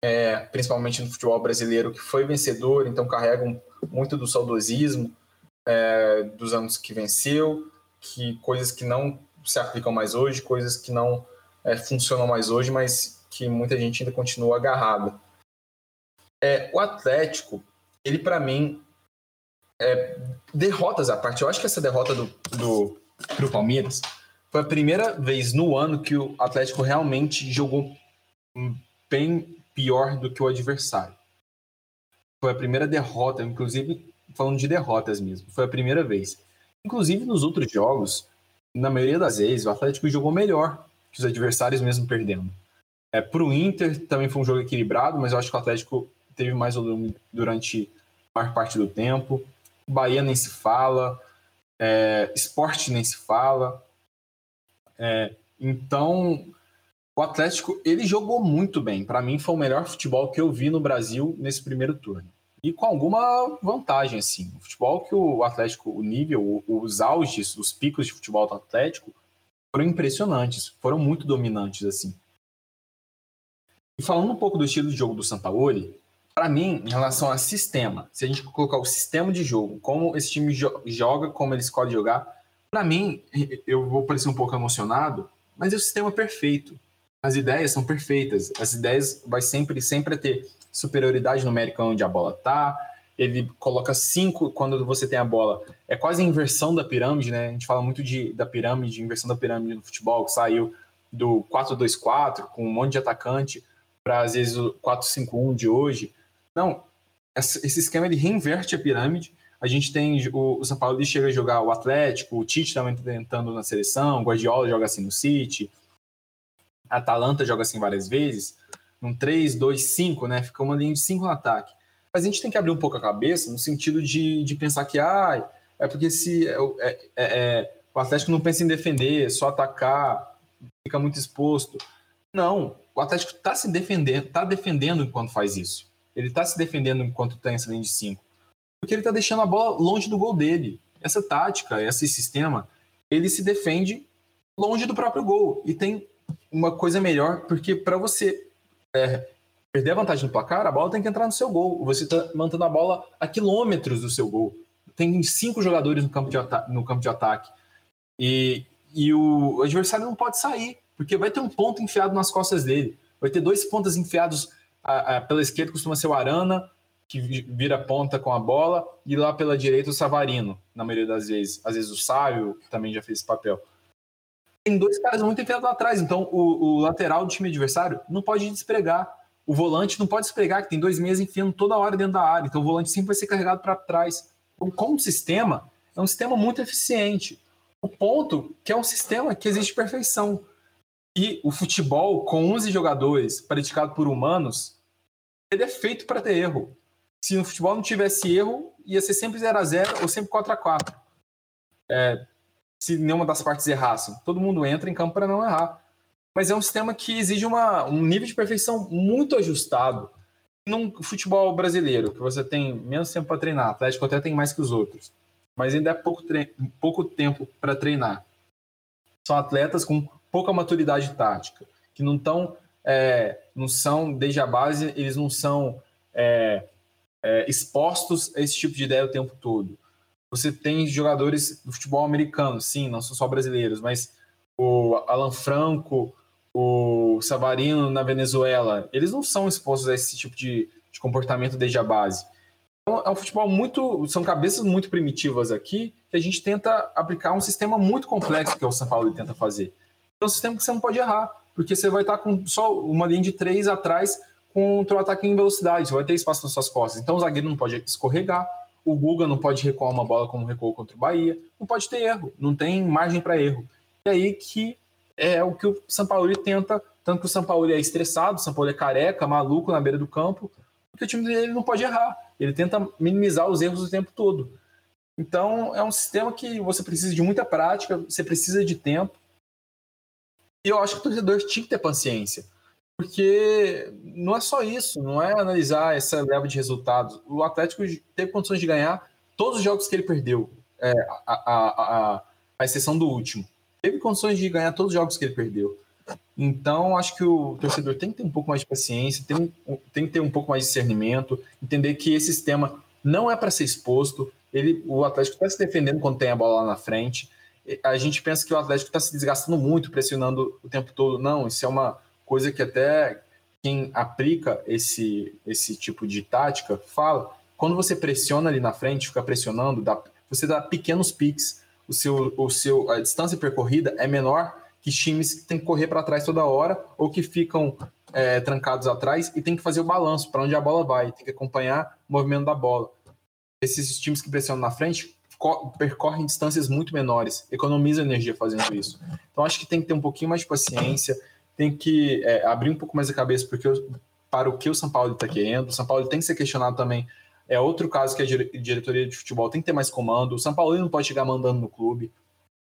é, principalmente no futebol brasileiro, que foi vencedor, então carrega muito do saudosismo é, dos anos que venceu, que coisas que não se aplicam mais hoje, coisas que não é, funcionam mais hoje, mas que muita gente ainda continua agarrado. É, o Atlético, ele para mim, é, derrotas à parte. Eu acho que essa derrota do, do pro Palmeiras foi a primeira vez no ano que o Atlético realmente jogou bem pior do que o adversário. Foi a primeira derrota, inclusive falando de derrotas mesmo. Foi a primeira vez. Inclusive nos outros jogos, na maioria das vezes, o Atlético jogou melhor que os adversários mesmo perdendo. É, para o Inter também foi um jogo equilibrado, mas eu acho que o Atlético teve mais volume durante a maior parte do tempo. Bahia nem se fala, é, esporte nem se fala. É, então, o Atlético ele jogou muito bem. Para mim, foi o melhor futebol que eu vi no Brasil nesse primeiro turno. E com alguma vantagem, assim. O futebol que o Atlético, o nível, os auges, os picos de futebol do Atlético foram impressionantes, foram muito dominantes, assim. E falando um pouco do estilo de jogo do Sampaoli, para mim, em relação a sistema, se a gente colocar o sistema de jogo, como esse time jo joga, como ele escolhe jogar, para mim, eu vou parecer um pouco emocionado, mas é o sistema perfeito. As ideias são perfeitas. As ideias vai sempre sempre ter superioridade numérica onde a bola tá. Ele coloca cinco quando você tem a bola. É quase a inversão da pirâmide, né? A gente fala muito de, da pirâmide, inversão da pirâmide no futebol, que saiu do 4-2-4 com um monte de atacante para às vezes o 451 de hoje. Não, esse esquema ele reinverte a pirâmide. A gente tem o, São Paulo chega a jogar o Atlético, o Tite também está tentando na seleção, o Guardiola joga assim no City, a Atalanta joga assim várias vezes, um 3, 2, 5, né? Fica uma linha de 5 no ataque. Mas a gente tem que abrir um pouco a cabeça no sentido de, de pensar que ah, é porque se é, é, é, é o Atlético não pensa em defender, só atacar, fica muito exposto. Não, o Atlético está se defendendo, está defendendo enquanto faz isso. Ele está se defendendo enquanto tem essa linha de 5. Porque ele está deixando a bola longe do gol dele. Essa tática, esse sistema, ele se defende longe do próprio gol. E tem uma coisa melhor, porque para você é, perder a vantagem no placar, a bola tem que entrar no seu gol. Você está mantendo a bola a quilômetros do seu gol. tem cinco jogadores no campo de, no campo de ataque. E, e o adversário não pode sair, porque vai ter um ponto enfiado nas costas dele. Vai ter dois pontas enfiados a, a, pela esquerda, costuma ser o Arana, que vira ponta com a bola, e lá pela direita o Savarino, na maioria das vezes. Às vezes o Sábio, que também já fez esse papel. Tem dois caras muito enfiados lá atrás, então o, o lateral do time adversário não pode despregar. O volante não pode despregar, que tem dois meias enfiando toda hora dentro da área, então o volante sempre vai ser carregado para trás. Então, como sistema, é um sistema muito eficiente. O ponto que é um sistema que existe perfeição. E o futebol, com 11 jogadores, praticado por humanos, ele é feito para ter erro. Se no futebol não tivesse erro, ia ser sempre 0 a 0 ou sempre 4 a 4 é, Se nenhuma das partes errassem. Todo mundo entra em campo para não errar. Mas é um sistema que exige uma, um nível de perfeição muito ajustado. Num futebol brasileiro, que você tem menos tempo para treinar, o Atlético até tem mais que os outros, mas ainda é pouco, pouco tempo para treinar. São atletas com pouca maturidade tática, que não estão, é, não são, desde a base, eles não são é, é, expostos a esse tipo de ideia o tempo todo. Você tem jogadores do futebol americano, sim, não são só brasileiros, mas o Alan Franco, o Savarino na Venezuela, eles não são expostos a esse tipo de, de comportamento desde a base. Então, é um futebol muito. São cabeças muito primitivas aqui que a gente tenta aplicar um sistema muito complexo que é o São Paulo tenta fazer. É um sistema que você não pode errar, porque você vai estar com só uma linha de três atrás contra o ataque em velocidade, você vai ter espaço nas suas costas. Então o zagueiro não pode escorregar, o Guga não pode recuar uma bola como recuou contra o Bahia, não pode ter erro, não tem margem para erro. E aí que é o que o São Paulo tenta, tanto que o São Paulo é estressado, o São Paulo é careca, maluco na beira do campo, porque o time dele não pode errar, ele tenta minimizar os erros o tempo todo. Então é um sistema que você precisa de muita prática, você precisa de tempo, e eu acho que o torcedor tinha que ter paciência. Porque não é só isso, não é analisar essa leva de resultados. O Atlético teve condições de ganhar todos os jogos que ele perdeu, é, a, a, a, a, exceção do último. Teve condições de ganhar todos os jogos que ele perdeu. Então, acho que o torcedor tem que ter um pouco mais de paciência, tem, tem que ter um pouco mais de discernimento, entender que esse sistema não é para ser exposto. Ele, o Atlético está se defendendo quando tem a bola lá na frente a gente pensa que o Atlético está se desgastando muito, pressionando o tempo todo. Não, isso é uma coisa que até quem aplica esse, esse tipo de tática fala. Quando você pressiona ali na frente, fica pressionando, dá, você dá pequenos piques, o seu, o seu, a distância percorrida é menor que times que tem que correr para trás toda hora ou que ficam é, trancados atrás e tem que fazer o balanço para onde a bola vai, tem que acompanhar o movimento da bola. Esses times que pressionam na frente percorrem distâncias muito menores, economizam energia fazendo isso. Então acho que tem que ter um pouquinho mais de paciência, tem que é, abrir um pouco mais a cabeça porque para o que o São Paulo está querendo. O São Paulo tem que ser questionado também. É outro caso que a diretoria de futebol tem que ter mais comando. O São Paulo não pode chegar mandando no clube.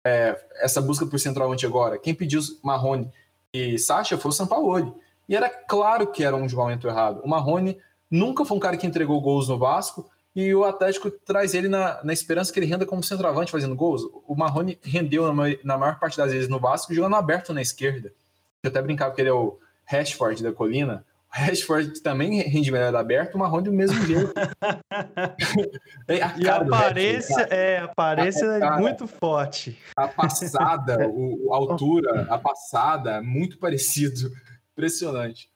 É, essa busca por centroavante agora, quem pediu Marrone e Sacha foi o São Paulo. E era claro que era um julgamento errado. O Marrone nunca foi um cara que entregou gols no Vasco, e o Atlético traz ele na, na esperança que ele renda como centroavante fazendo gols. O Marrone rendeu na, na maior parte das vezes no Vasco, jogando aberto na esquerda. Eu até brincava que ele é o Rashford da colina. O Rashford também rende melhor aberto, o Marrone do mesmo jeito. [LAUGHS] a e a aparência, é, a aparência é muito forte. A passada, o, a [LAUGHS] altura, a passada, muito parecido. Impressionante.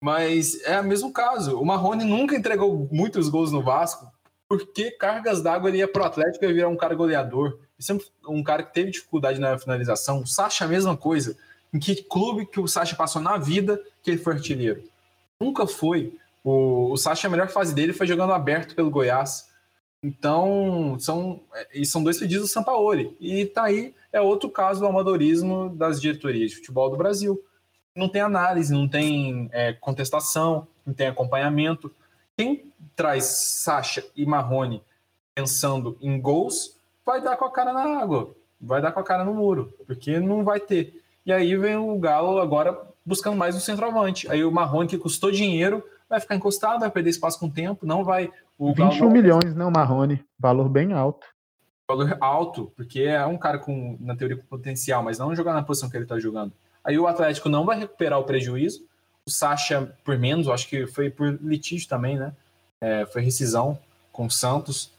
Mas é o mesmo caso. O Marrone nunca entregou muitos gols no Vasco, porque cargas d'água ele ia pro Atlético e virar um cara goleador. Sempre um cara que teve dificuldade na finalização. O Sacha, a mesma coisa. Em que clube que o Sacha passou na vida que ele foi artilheiro? Nunca foi. O, o Sacha, a melhor fase dele foi jogando aberto pelo Goiás. Então, são, e são dois pedidos do Sampaoli. E tá aí, é outro caso do amadorismo das diretorias de futebol do Brasil. Não tem análise, não tem é, contestação, não tem acompanhamento. Quem traz Sacha e Marrone pensando em gols, vai dar com a cara na água, vai dar com a cara no muro, porque não vai ter. E aí vem o Galo agora buscando mais um centroavante. Aí o Marrone, que custou dinheiro, vai ficar encostado, vai perder espaço com o tempo, não vai. O 21 Galo... milhões, né, o Marrone? Valor bem alto. Valor alto, porque é um cara com, na teoria, com potencial, mas não jogar na posição que ele está jogando. Aí o Atlético não vai recuperar o prejuízo. O Sacha por menos, acho que foi por litígio também, né? é, foi rescisão com o Santos.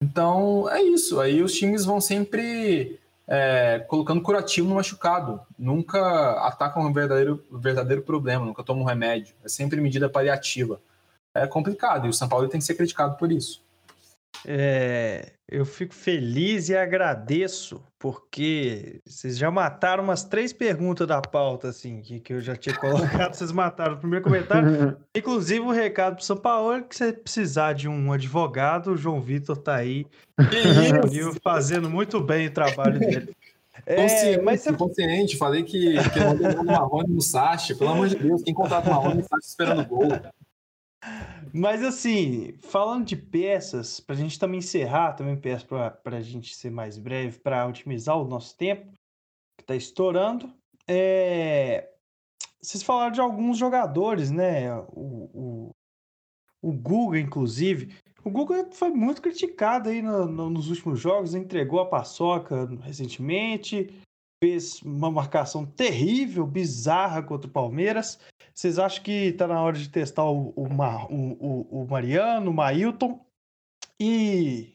Então é isso. Aí os times vão sempre é, colocando curativo no machucado. Nunca atacam um verdadeiro, verdadeiro problema, nunca tomam remédio. É sempre medida paliativa. É complicado e o São Paulo tem que ser criticado por isso. É, eu fico feliz e agradeço, porque vocês já mataram umas três perguntas da pauta, assim, que, que eu já tinha [LAUGHS] colocado, vocês mataram o primeiro comentário. [LAUGHS] Inclusive, um recado para São Paulo, que você precisar de um advogado, o João Vitor tá aí, [LAUGHS] fazendo muito bem o trabalho dele. É, consciente, mas você... consciente, falei que, que não deu Marrone no Sacha, pelo amor de Deus, quem contrata o Marrone no Sacha esperando gol. Mas assim, falando de peças, para a gente também encerrar, também peço para a gente ser mais breve, para otimizar o nosso tempo, que está estourando. É... Vocês falaram de alguns jogadores, né? O, o, o Guga, inclusive. O Guga foi muito criticado aí no, no, nos últimos jogos, entregou a paçoca recentemente, fez uma marcação terrível, bizarra contra o Palmeiras. Vocês acham que tá na hora de testar o, o, o, o Mariano, o Mailton? E,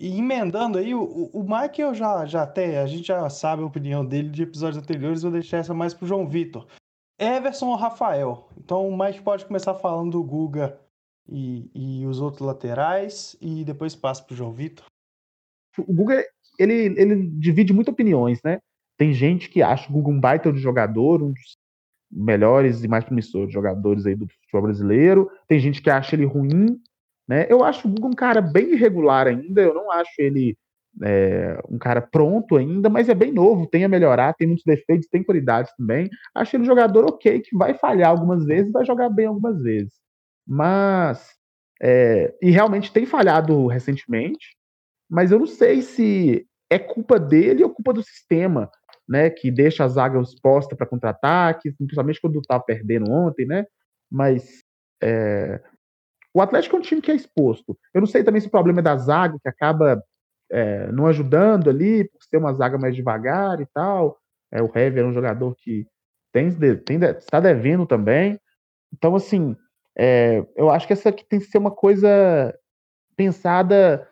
e emendando aí, o, o Mike eu já, já até, a gente já sabe a opinião dele de episódios anteriores, vou deixar essa mais pro João Vitor. Everson ou Rafael? Então o Mike pode começar falando do Guga e, e os outros laterais e depois passa pro João Vitor. O Guga ele, ele divide muitas opiniões, né? Tem gente que acha o Guga um baita de jogador, um dos melhores e mais promissores jogadores aí do futebol brasileiro. Tem gente que acha ele ruim, né? Eu acho o Guga um cara bem irregular ainda, eu não acho ele é, um cara pronto ainda, mas é bem novo, tem a melhorar, tem muitos defeitos, tem qualidades também. Acho ele um jogador ok, que vai falhar algumas vezes, vai jogar bem algumas vezes. Mas, é, e realmente tem falhado recentemente, mas eu não sei se é culpa dele ou culpa do sistema, né, que deixa a zaga exposta para contra-ataques, principalmente quando estava perdendo ontem, né? Mas é, o Atlético é um time que é exposto. Eu não sei também se o problema é da zaga, que acaba é, não ajudando ali, por ser uma zaga mais devagar e tal. É, o Hever é um jogador que tem, tem, está devendo também. Então, assim, é, eu acho que essa aqui tem que ser uma coisa pensada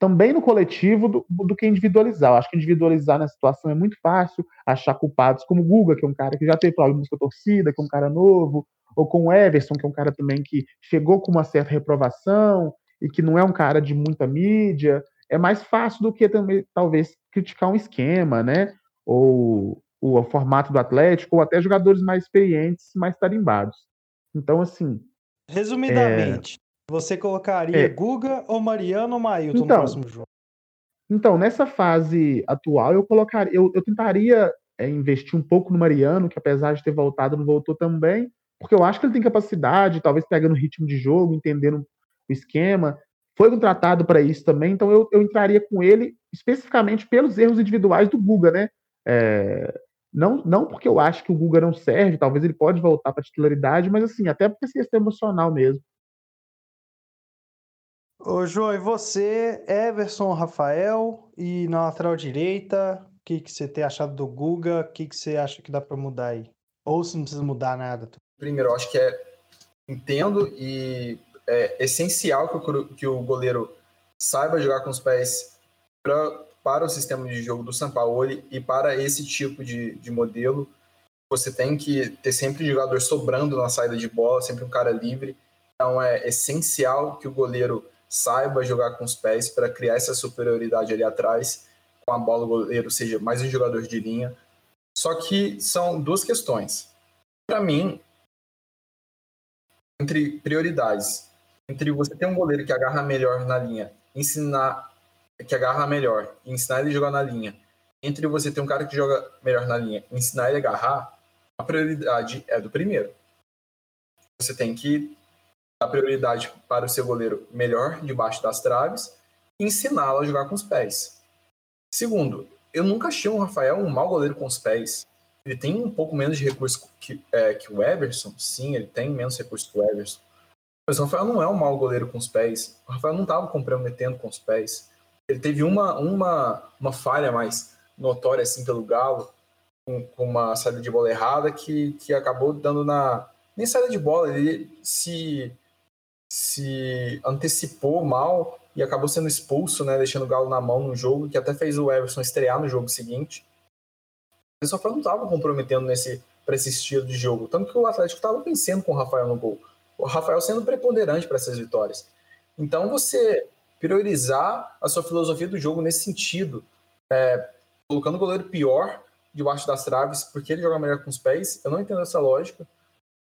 também no coletivo do, do, que individualizar. Eu acho que individualizar na situação é muito fácil, achar culpados como o Guga, que é um cara que já teve problemas com a torcida, que é um cara novo, ou com o Everson, que é um cara também que chegou com uma certa reprovação e que não é um cara de muita mídia. É mais fácil do que também, talvez, criticar um esquema, né? Ou o formato do Atlético, ou até jogadores mais experientes, mais tarimbados. Então, assim. Resumidamente, você colocaria é. Guga ou Mariano ou Mailton então, no próximo jogo? Então, nessa fase atual, eu colocaria, eu, eu tentaria é, investir um pouco no Mariano, que apesar de ter voltado, não voltou também, porque eu acho que ele tem capacidade, talvez pegando o ritmo de jogo, entendendo o esquema. Foi contratado para isso também, então eu, eu entraria com ele especificamente pelos erros individuais do Guga, né? É, não, não porque eu acho que o Guga não serve, talvez ele pode voltar para titularidade, mas assim, até porque esse emocional mesmo. Ô, João, e você, Everson, Rafael, e na lateral direita, o que, que você tem achado do Guga? O que, que você acha que dá para mudar aí? Ou se não precisa mudar nada? Primeiro, eu acho que é. Entendo e é essencial que o, que o goleiro saiba jogar com os pés pra, para o sistema de jogo do Sampaoli e para esse tipo de, de modelo. Você tem que ter sempre jogador sobrando na saída de bola, sempre um cara livre. Então é essencial que o goleiro saiba jogar com os pés para criar essa superioridade ali atrás, com a bola o goleiro seja mais um jogador de linha. Só que são duas questões. Para mim, entre prioridades, entre você ter um goleiro que agarra melhor na linha, ensinar que agarra melhor, ensinar ele a jogar na linha, entre você ter um cara que joga melhor na linha, ensinar ele a agarrar, a prioridade é do primeiro. Você tem que dar prioridade para o seu goleiro melhor debaixo das traves e ensiná-lo a jogar com os pés. Segundo, eu nunca achei o Rafael um mau goleiro com os pés. Ele tem um pouco menos de recurso que, é, que o Everson, sim, ele tem menos recurso que o Everson. Mas o Rafael não é um mau goleiro com os pés. O Rafael não estava comprometendo com os pés. Ele teve uma, uma, uma falha mais notória assim pelo Galo, com, com uma saída de bola errada que, que acabou dando na. Nem saída de bola, ele se se antecipou mal e acabou sendo expulso, né, deixando o Galo na mão no jogo, que até fez o Everson estrear no jogo seguinte. O Rafael não estava comprometendo nesse para esse estilo de jogo, tanto que o Atlético estava vencendo com o Rafael no gol. O Rafael sendo preponderante para essas vitórias. Então você priorizar a sua filosofia do jogo nesse sentido, é, colocando o goleiro pior debaixo das traves, porque ele joga melhor com os pés, eu não entendo essa lógica,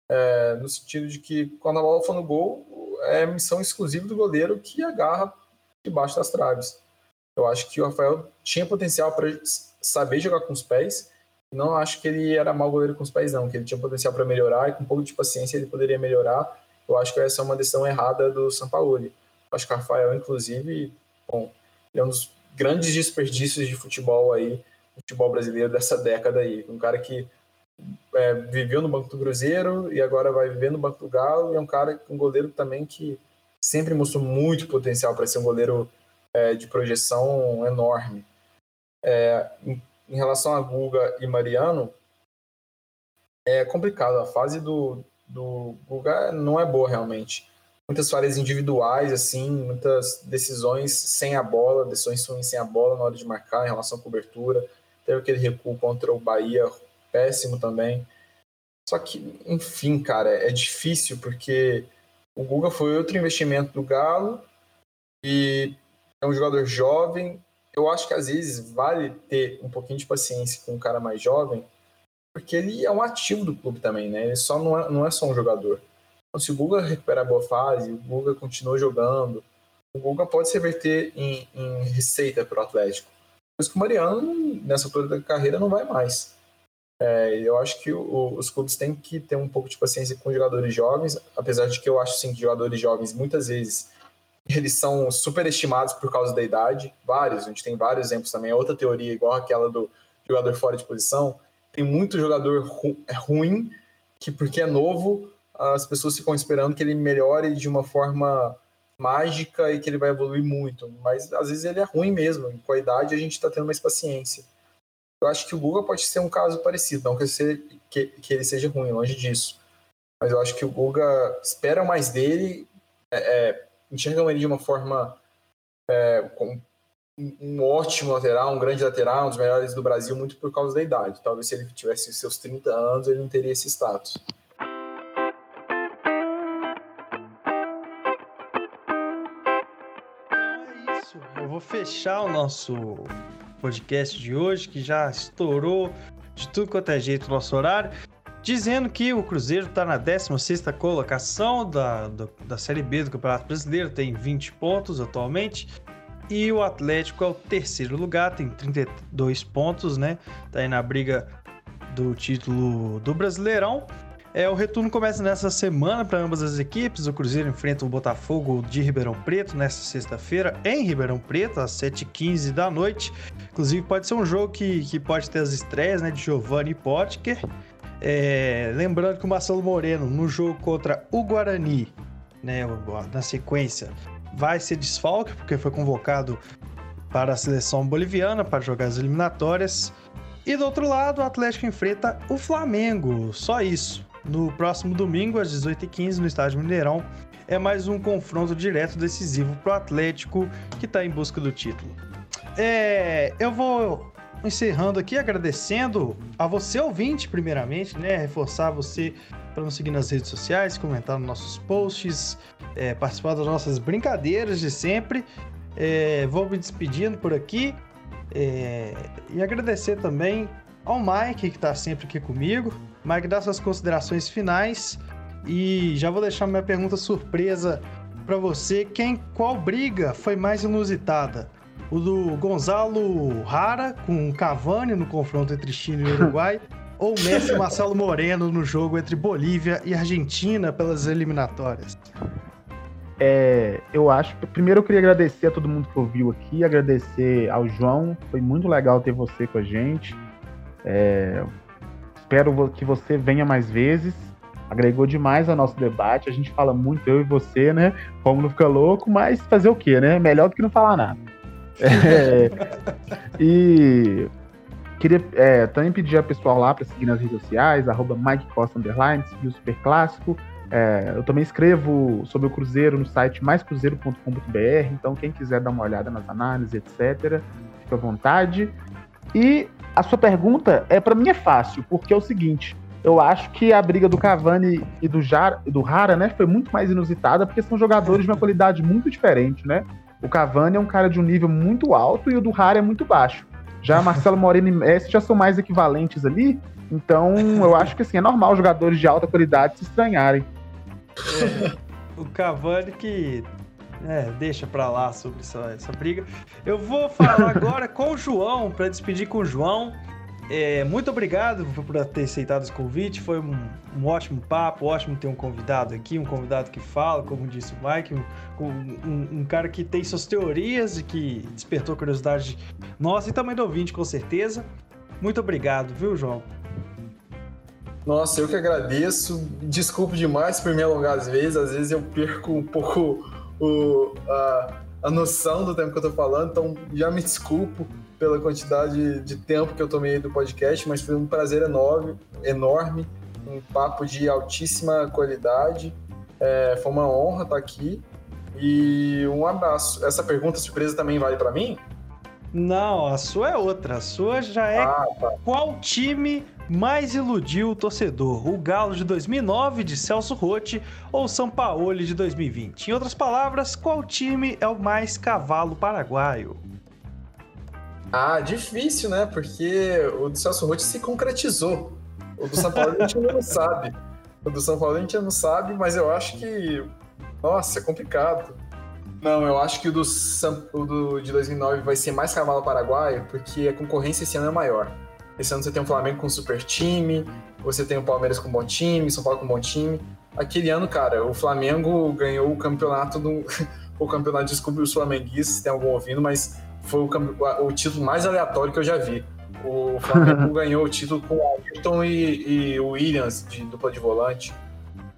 é, no sentido de que quando a bola for no gol, é missão exclusiva do goleiro que agarra debaixo das traves. Eu acho que o Rafael tinha potencial para saber jogar com os pés, não acho que ele era mau goleiro com os pés, não, que ele tinha potencial para melhorar e com um pouco de paciência ele poderia melhorar. Eu acho que essa é uma decisão errada do Sampaoli. Acho que o Rafael, inclusive, bom, é um dos grandes desperdícios de futebol aí, futebol brasileiro dessa década aí. Um cara que é, viveu no Banco do Cruzeiro e agora vai viver no Banco do Galo, e é um cara, um goleiro também que sempre mostrou muito potencial para ser um goleiro é, de projeção enorme. É, em, em, relação a Guga e Mariano, é complicado. A fase do, do Guga não é boa realmente muitas falhas individuais, assim, muitas decisões sem a bola, decisões sem a bola na hora de marcar em relação à cobertura. Teve aquele recuo contra o Bahia, péssimo também. Só que, enfim, cara, é difícil porque o Guga foi outro investimento do Galo e é um jogador jovem. Eu acho que às vezes vale ter um pouquinho de paciência com um cara mais jovem, porque ele é um ativo do clube também, né? Ele só não é, não é só um jogador. Então, se o Guga recuperar boa fase, o Guga continua jogando, o Guga pode se reverter em, em receita para o Atlético. Mas que o Mariano, nessa altura da carreira, não vai mais. É, eu acho que o, os clubes têm que ter um pouco de paciência com jogadores jovens, apesar de que eu acho sim, que jogadores jovens, muitas vezes, eles são superestimados por causa da idade. Vários, a gente tem vários exemplos também. Outra teoria, igual aquela do jogador fora de posição, tem muito jogador ru é ruim que, porque é novo, as pessoas ficam esperando que ele melhore de uma forma mágica e que ele vai evoluir muito. Mas às vezes ele é ruim mesmo. com a idade a gente está tendo mais paciência. Eu acho que o Guga pode ser um caso parecido, não que, seja, que, que ele seja ruim, longe disso. Mas eu acho que o Guga espera mais dele, é, é, enxergam ele de uma forma é, com um ótimo lateral, um grande lateral, um dos melhores do Brasil, muito por causa da idade. Talvez se ele tivesse seus 30 anos, ele não teria esse status. vou fechar o nosso podcast de hoje, que já estourou de tudo quanto é jeito o nosso horário, dizendo que o Cruzeiro está na 16 colocação da, do, da Série B do Campeonato Brasileiro, tem 20 pontos atualmente. E o Atlético é o terceiro lugar, tem 32 pontos, né? Tá aí na briga do título do Brasileirão. É, o retorno começa nessa semana para ambas as equipes. O Cruzeiro enfrenta o Botafogo de Ribeirão Preto nesta sexta-feira, em Ribeirão Preto, às 7h15 da noite. Inclusive, pode ser um jogo que, que pode ter as estreias né, de Giovanni Potker. É, lembrando que o Marcelo Moreno, no jogo contra o Guarani, né, na sequência, vai ser desfalque, porque foi convocado para a seleção boliviana para jogar as eliminatórias. E do outro lado, o Atlético enfrenta o Flamengo. Só isso no próximo domingo, às 18h15, no Estádio Mineirão. É mais um confronto direto decisivo para o Atlético, que está em busca do título. É, eu vou encerrando aqui, agradecendo a você, ouvinte, primeiramente, né? Reforçar você para nos seguir nas redes sociais, comentar nos nossos posts, é, participar das nossas brincadeiras de sempre. É, vou me despedindo por aqui é, e agradecer também ao Mike, que está sempre aqui comigo. Mike, dá suas considerações finais e já vou deixar minha pergunta surpresa para você. Quem, qual briga foi mais inusitada? O do Gonzalo Rara com Cavani no confronto entre Chile e [LAUGHS] Uruguai? ou Messi e Marcelo Moreno no jogo entre Bolívia e Argentina pelas eliminatórias? É, eu acho. Primeiro eu queria agradecer a todo mundo que ouviu aqui, agradecer ao João. Foi muito legal ter você com a gente. É, espero que você venha mais vezes. Agregou demais ao nosso debate. A gente fala muito, eu e você, né? Como não fica louco, mas fazer o quê, né? Melhor do que não falar nada. É, e queria é, também pedir a pessoal lá para seguir nas redes sociais, arroba Mike Costa Underline, seguir o Super Clássico, É, eu também escrevo sobre o Cruzeiro no site maiscruzeiro.com.br, então quem quiser dar uma olhada nas análises, etc., fica à vontade. E a sua pergunta é para mim é fácil, porque é o seguinte, eu acho que a briga do Cavani e do, Jar, do Rara, né, foi muito mais inusitada, porque são jogadores de uma qualidade muito diferente, né? O Cavani é um cara de um nível muito alto e o do Rara é muito baixo. Já Marcelo Moreno e Messi já são mais equivalentes ali, então eu acho que assim, é normal jogadores de alta qualidade se estranharem. É, o Cavani que é, deixa pra lá sobre essa, essa briga. Eu vou falar [LAUGHS] agora com o João, para despedir com o João. É, muito obrigado por ter aceitado esse convite. Foi um, um, ótimo papo, ótimo ter um convidado aqui, um convidado que fala, como disse o Mike, um, um, um cara que tem suas teorias e que despertou curiosidade nossa e também do ouvinte, com certeza. Muito obrigado, viu, João? Nossa, eu que agradeço. Desculpe demais por me alongar às vezes. Às vezes eu perco um pouco o, a, a noção do tempo que eu tô falando, então já me desculpo pela quantidade de tempo que eu tomei do podcast, mas foi um prazer enorme, enorme um papo de altíssima qualidade. É, foi uma honra estar aqui e um abraço. Essa pergunta surpresa também vale para mim? Não, a sua é outra. A sua já é ah, tá. qual time mais iludiu o torcedor? O Galo de 2009 de Celso Rotti ou o São Paulo de 2020? Em outras palavras, qual time é o mais cavalo paraguaio? Ah, difícil, né? Porque o do Celso Rotti se concretizou. O do São Paulo a gente ainda não sabe. O do São Paulo a gente ainda não sabe, mas eu acho que. Nossa, é complicado. Não, eu acho que o do, o do de 2009 vai ser mais cavalo paraguaio, porque a concorrência esse ano é maior. Esse ano você tem o Flamengo com um super time, você tem o Palmeiras com um bom time, São Paulo com um bom time. Aquele ano, cara, o Flamengo ganhou o campeonato do. [LAUGHS] o campeonato, desculpe os flamenguistas, se tem algum ouvindo, mas foi o, o título mais aleatório que eu já vi. O Flamengo [LAUGHS] ganhou o título com o Ayrton e, e o Williams, de dupla de volante.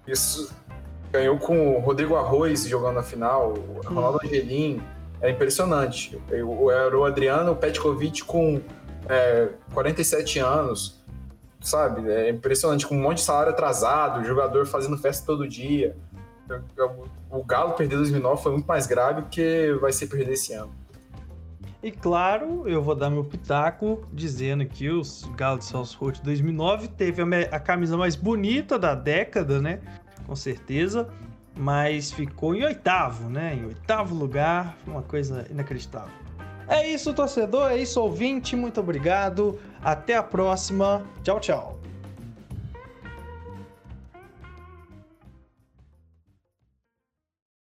Isso ganhou com o Rodrigo Arroz jogando na final, o Ronaldo Angelim. É impressionante. Era o Adriano Petkovic com é, 47 anos, sabe? É impressionante, com um monte de salário atrasado, jogador fazendo festa todo dia. O Galo perder 2009 foi muito mais grave que vai ser perder esse ano. E claro, eu vou dar meu pitaco dizendo que o Galo de Celso Roth 2009 teve a, a, camisa mais bonita da década, né? Com certeza. Mas ficou em oitavo, né? Em oitavo lugar, uma coisa inacreditável. É isso, torcedor. É isso, ouvinte. Muito obrigado. Até a próxima. Tchau, tchau.